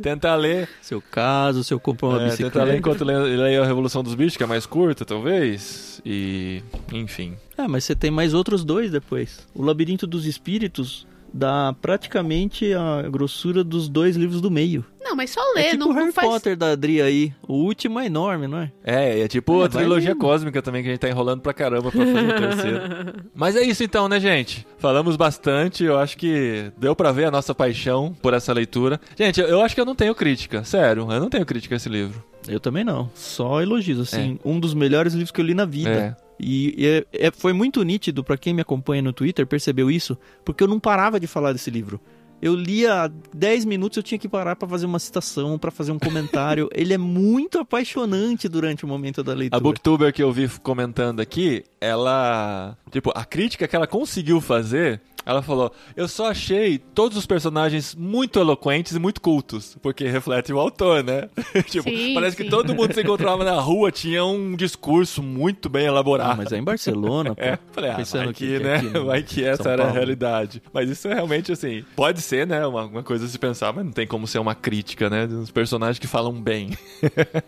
Tentar ler, Seu caso, seu comprou uma é, tentar ler bicicleta. enquanto leio, leio a Revolução dos Bichos, que é mais curta, talvez. E, enfim. Ah, mas você tem mais outros dois depois. O Labirinto dos Espíritos dá praticamente a grossura dos dois livros do meio. Não, mas só É ler, tipo não, o Harry não faz... Potter da Adri aí. O último é enorme, não é? É, é tipo É, a trilogia cósmica também, que a gente tá enrolando pra caramba pra fazer o terceiro. Mas é isso então, né, gente? Falamos bastante, eu acho que deu pra ver a nossa paixão por essa leitura. Gente, eu- eu acho que eu não tenho crítica, sério, eu não tenho crítica a esse livro. Eu também não. Só elogios, assim. Um dos melhores livros que eu li na vida. E é- é- foi muito nítido pra quem me acompanha no Twitter, percebeu isso, porque eu não parava de falar desse livro. Eu lia 10 minutos, eu tinha que parar pra fazer uma citação, pra fazer um comentário. Ele é muito apaixonante durante o momento da leitura. A booktuber que eu vi comentando aqui, ela. Tipo, a crítica que ela conseguiu fazer. Ela falou: Eu só achei todos os personagens muito eloquentes e muito cultos. Porque reflete o autor, né? tipo, Sim, parece que sim. todo mundo que se encontrava na rua tinha um discurso muito bem elaborado. Ah, mas é em Barcelona, pô. É, falei, ah, Pensando vai que- que, que né? vai que essa São era a Paulo. realidade. Mas isso é realmente assim, pode ser, né? Uma, uma coisa a se pensar, mas não tem como ser uma crítica, né? Dos personagens que falam bem.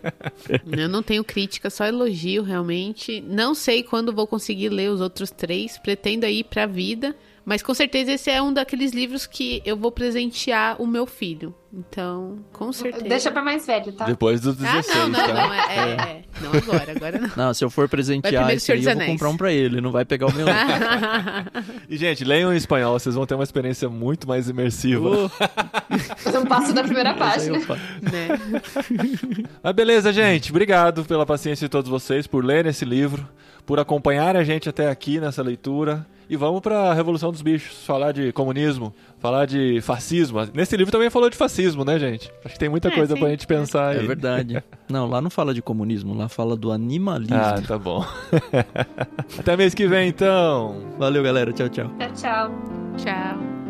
Eu não tenho crítica, só elogio realmente. Não sei quando vou conseguir ler os outros três. Pretendo ir pra vida. Mas com certeza esse é um daqueles livros que eu vou presentear o meu filho. Então, com certeza. Deixa pra mais velho, tá? Depois dos Ah, 16, não, não, tá? não. É, é, é. Não agora, agora não. Não, se eu for presentear esse aí, eu vou comprar um pra ele, não vai pegar o meu. E, gente, leiam em espanhol, vocês vão ter uma experiência muito mais imersiva. Fazer um passo da primeira página. eu né? Mas beleza, gente. Obrigado pela paciência de todos vocês, por lerem esse livro, por acompanhar a gente até aqui nessa leitura. E vamos pra Revolução dos Bichos, falar de comunismo, falar de fascismo. Nesse livro também falou de fascismo, né, gente? Acho que tem muita É, coisa sim. pra gente pensar É aí. verdade. Não, lá não fala de comunismo, lá fala do animalismo. Ah, tá bom. Até mês que vem, então. Valeu, galera. Tchau, tchau. Tchau, tchau. Tchau.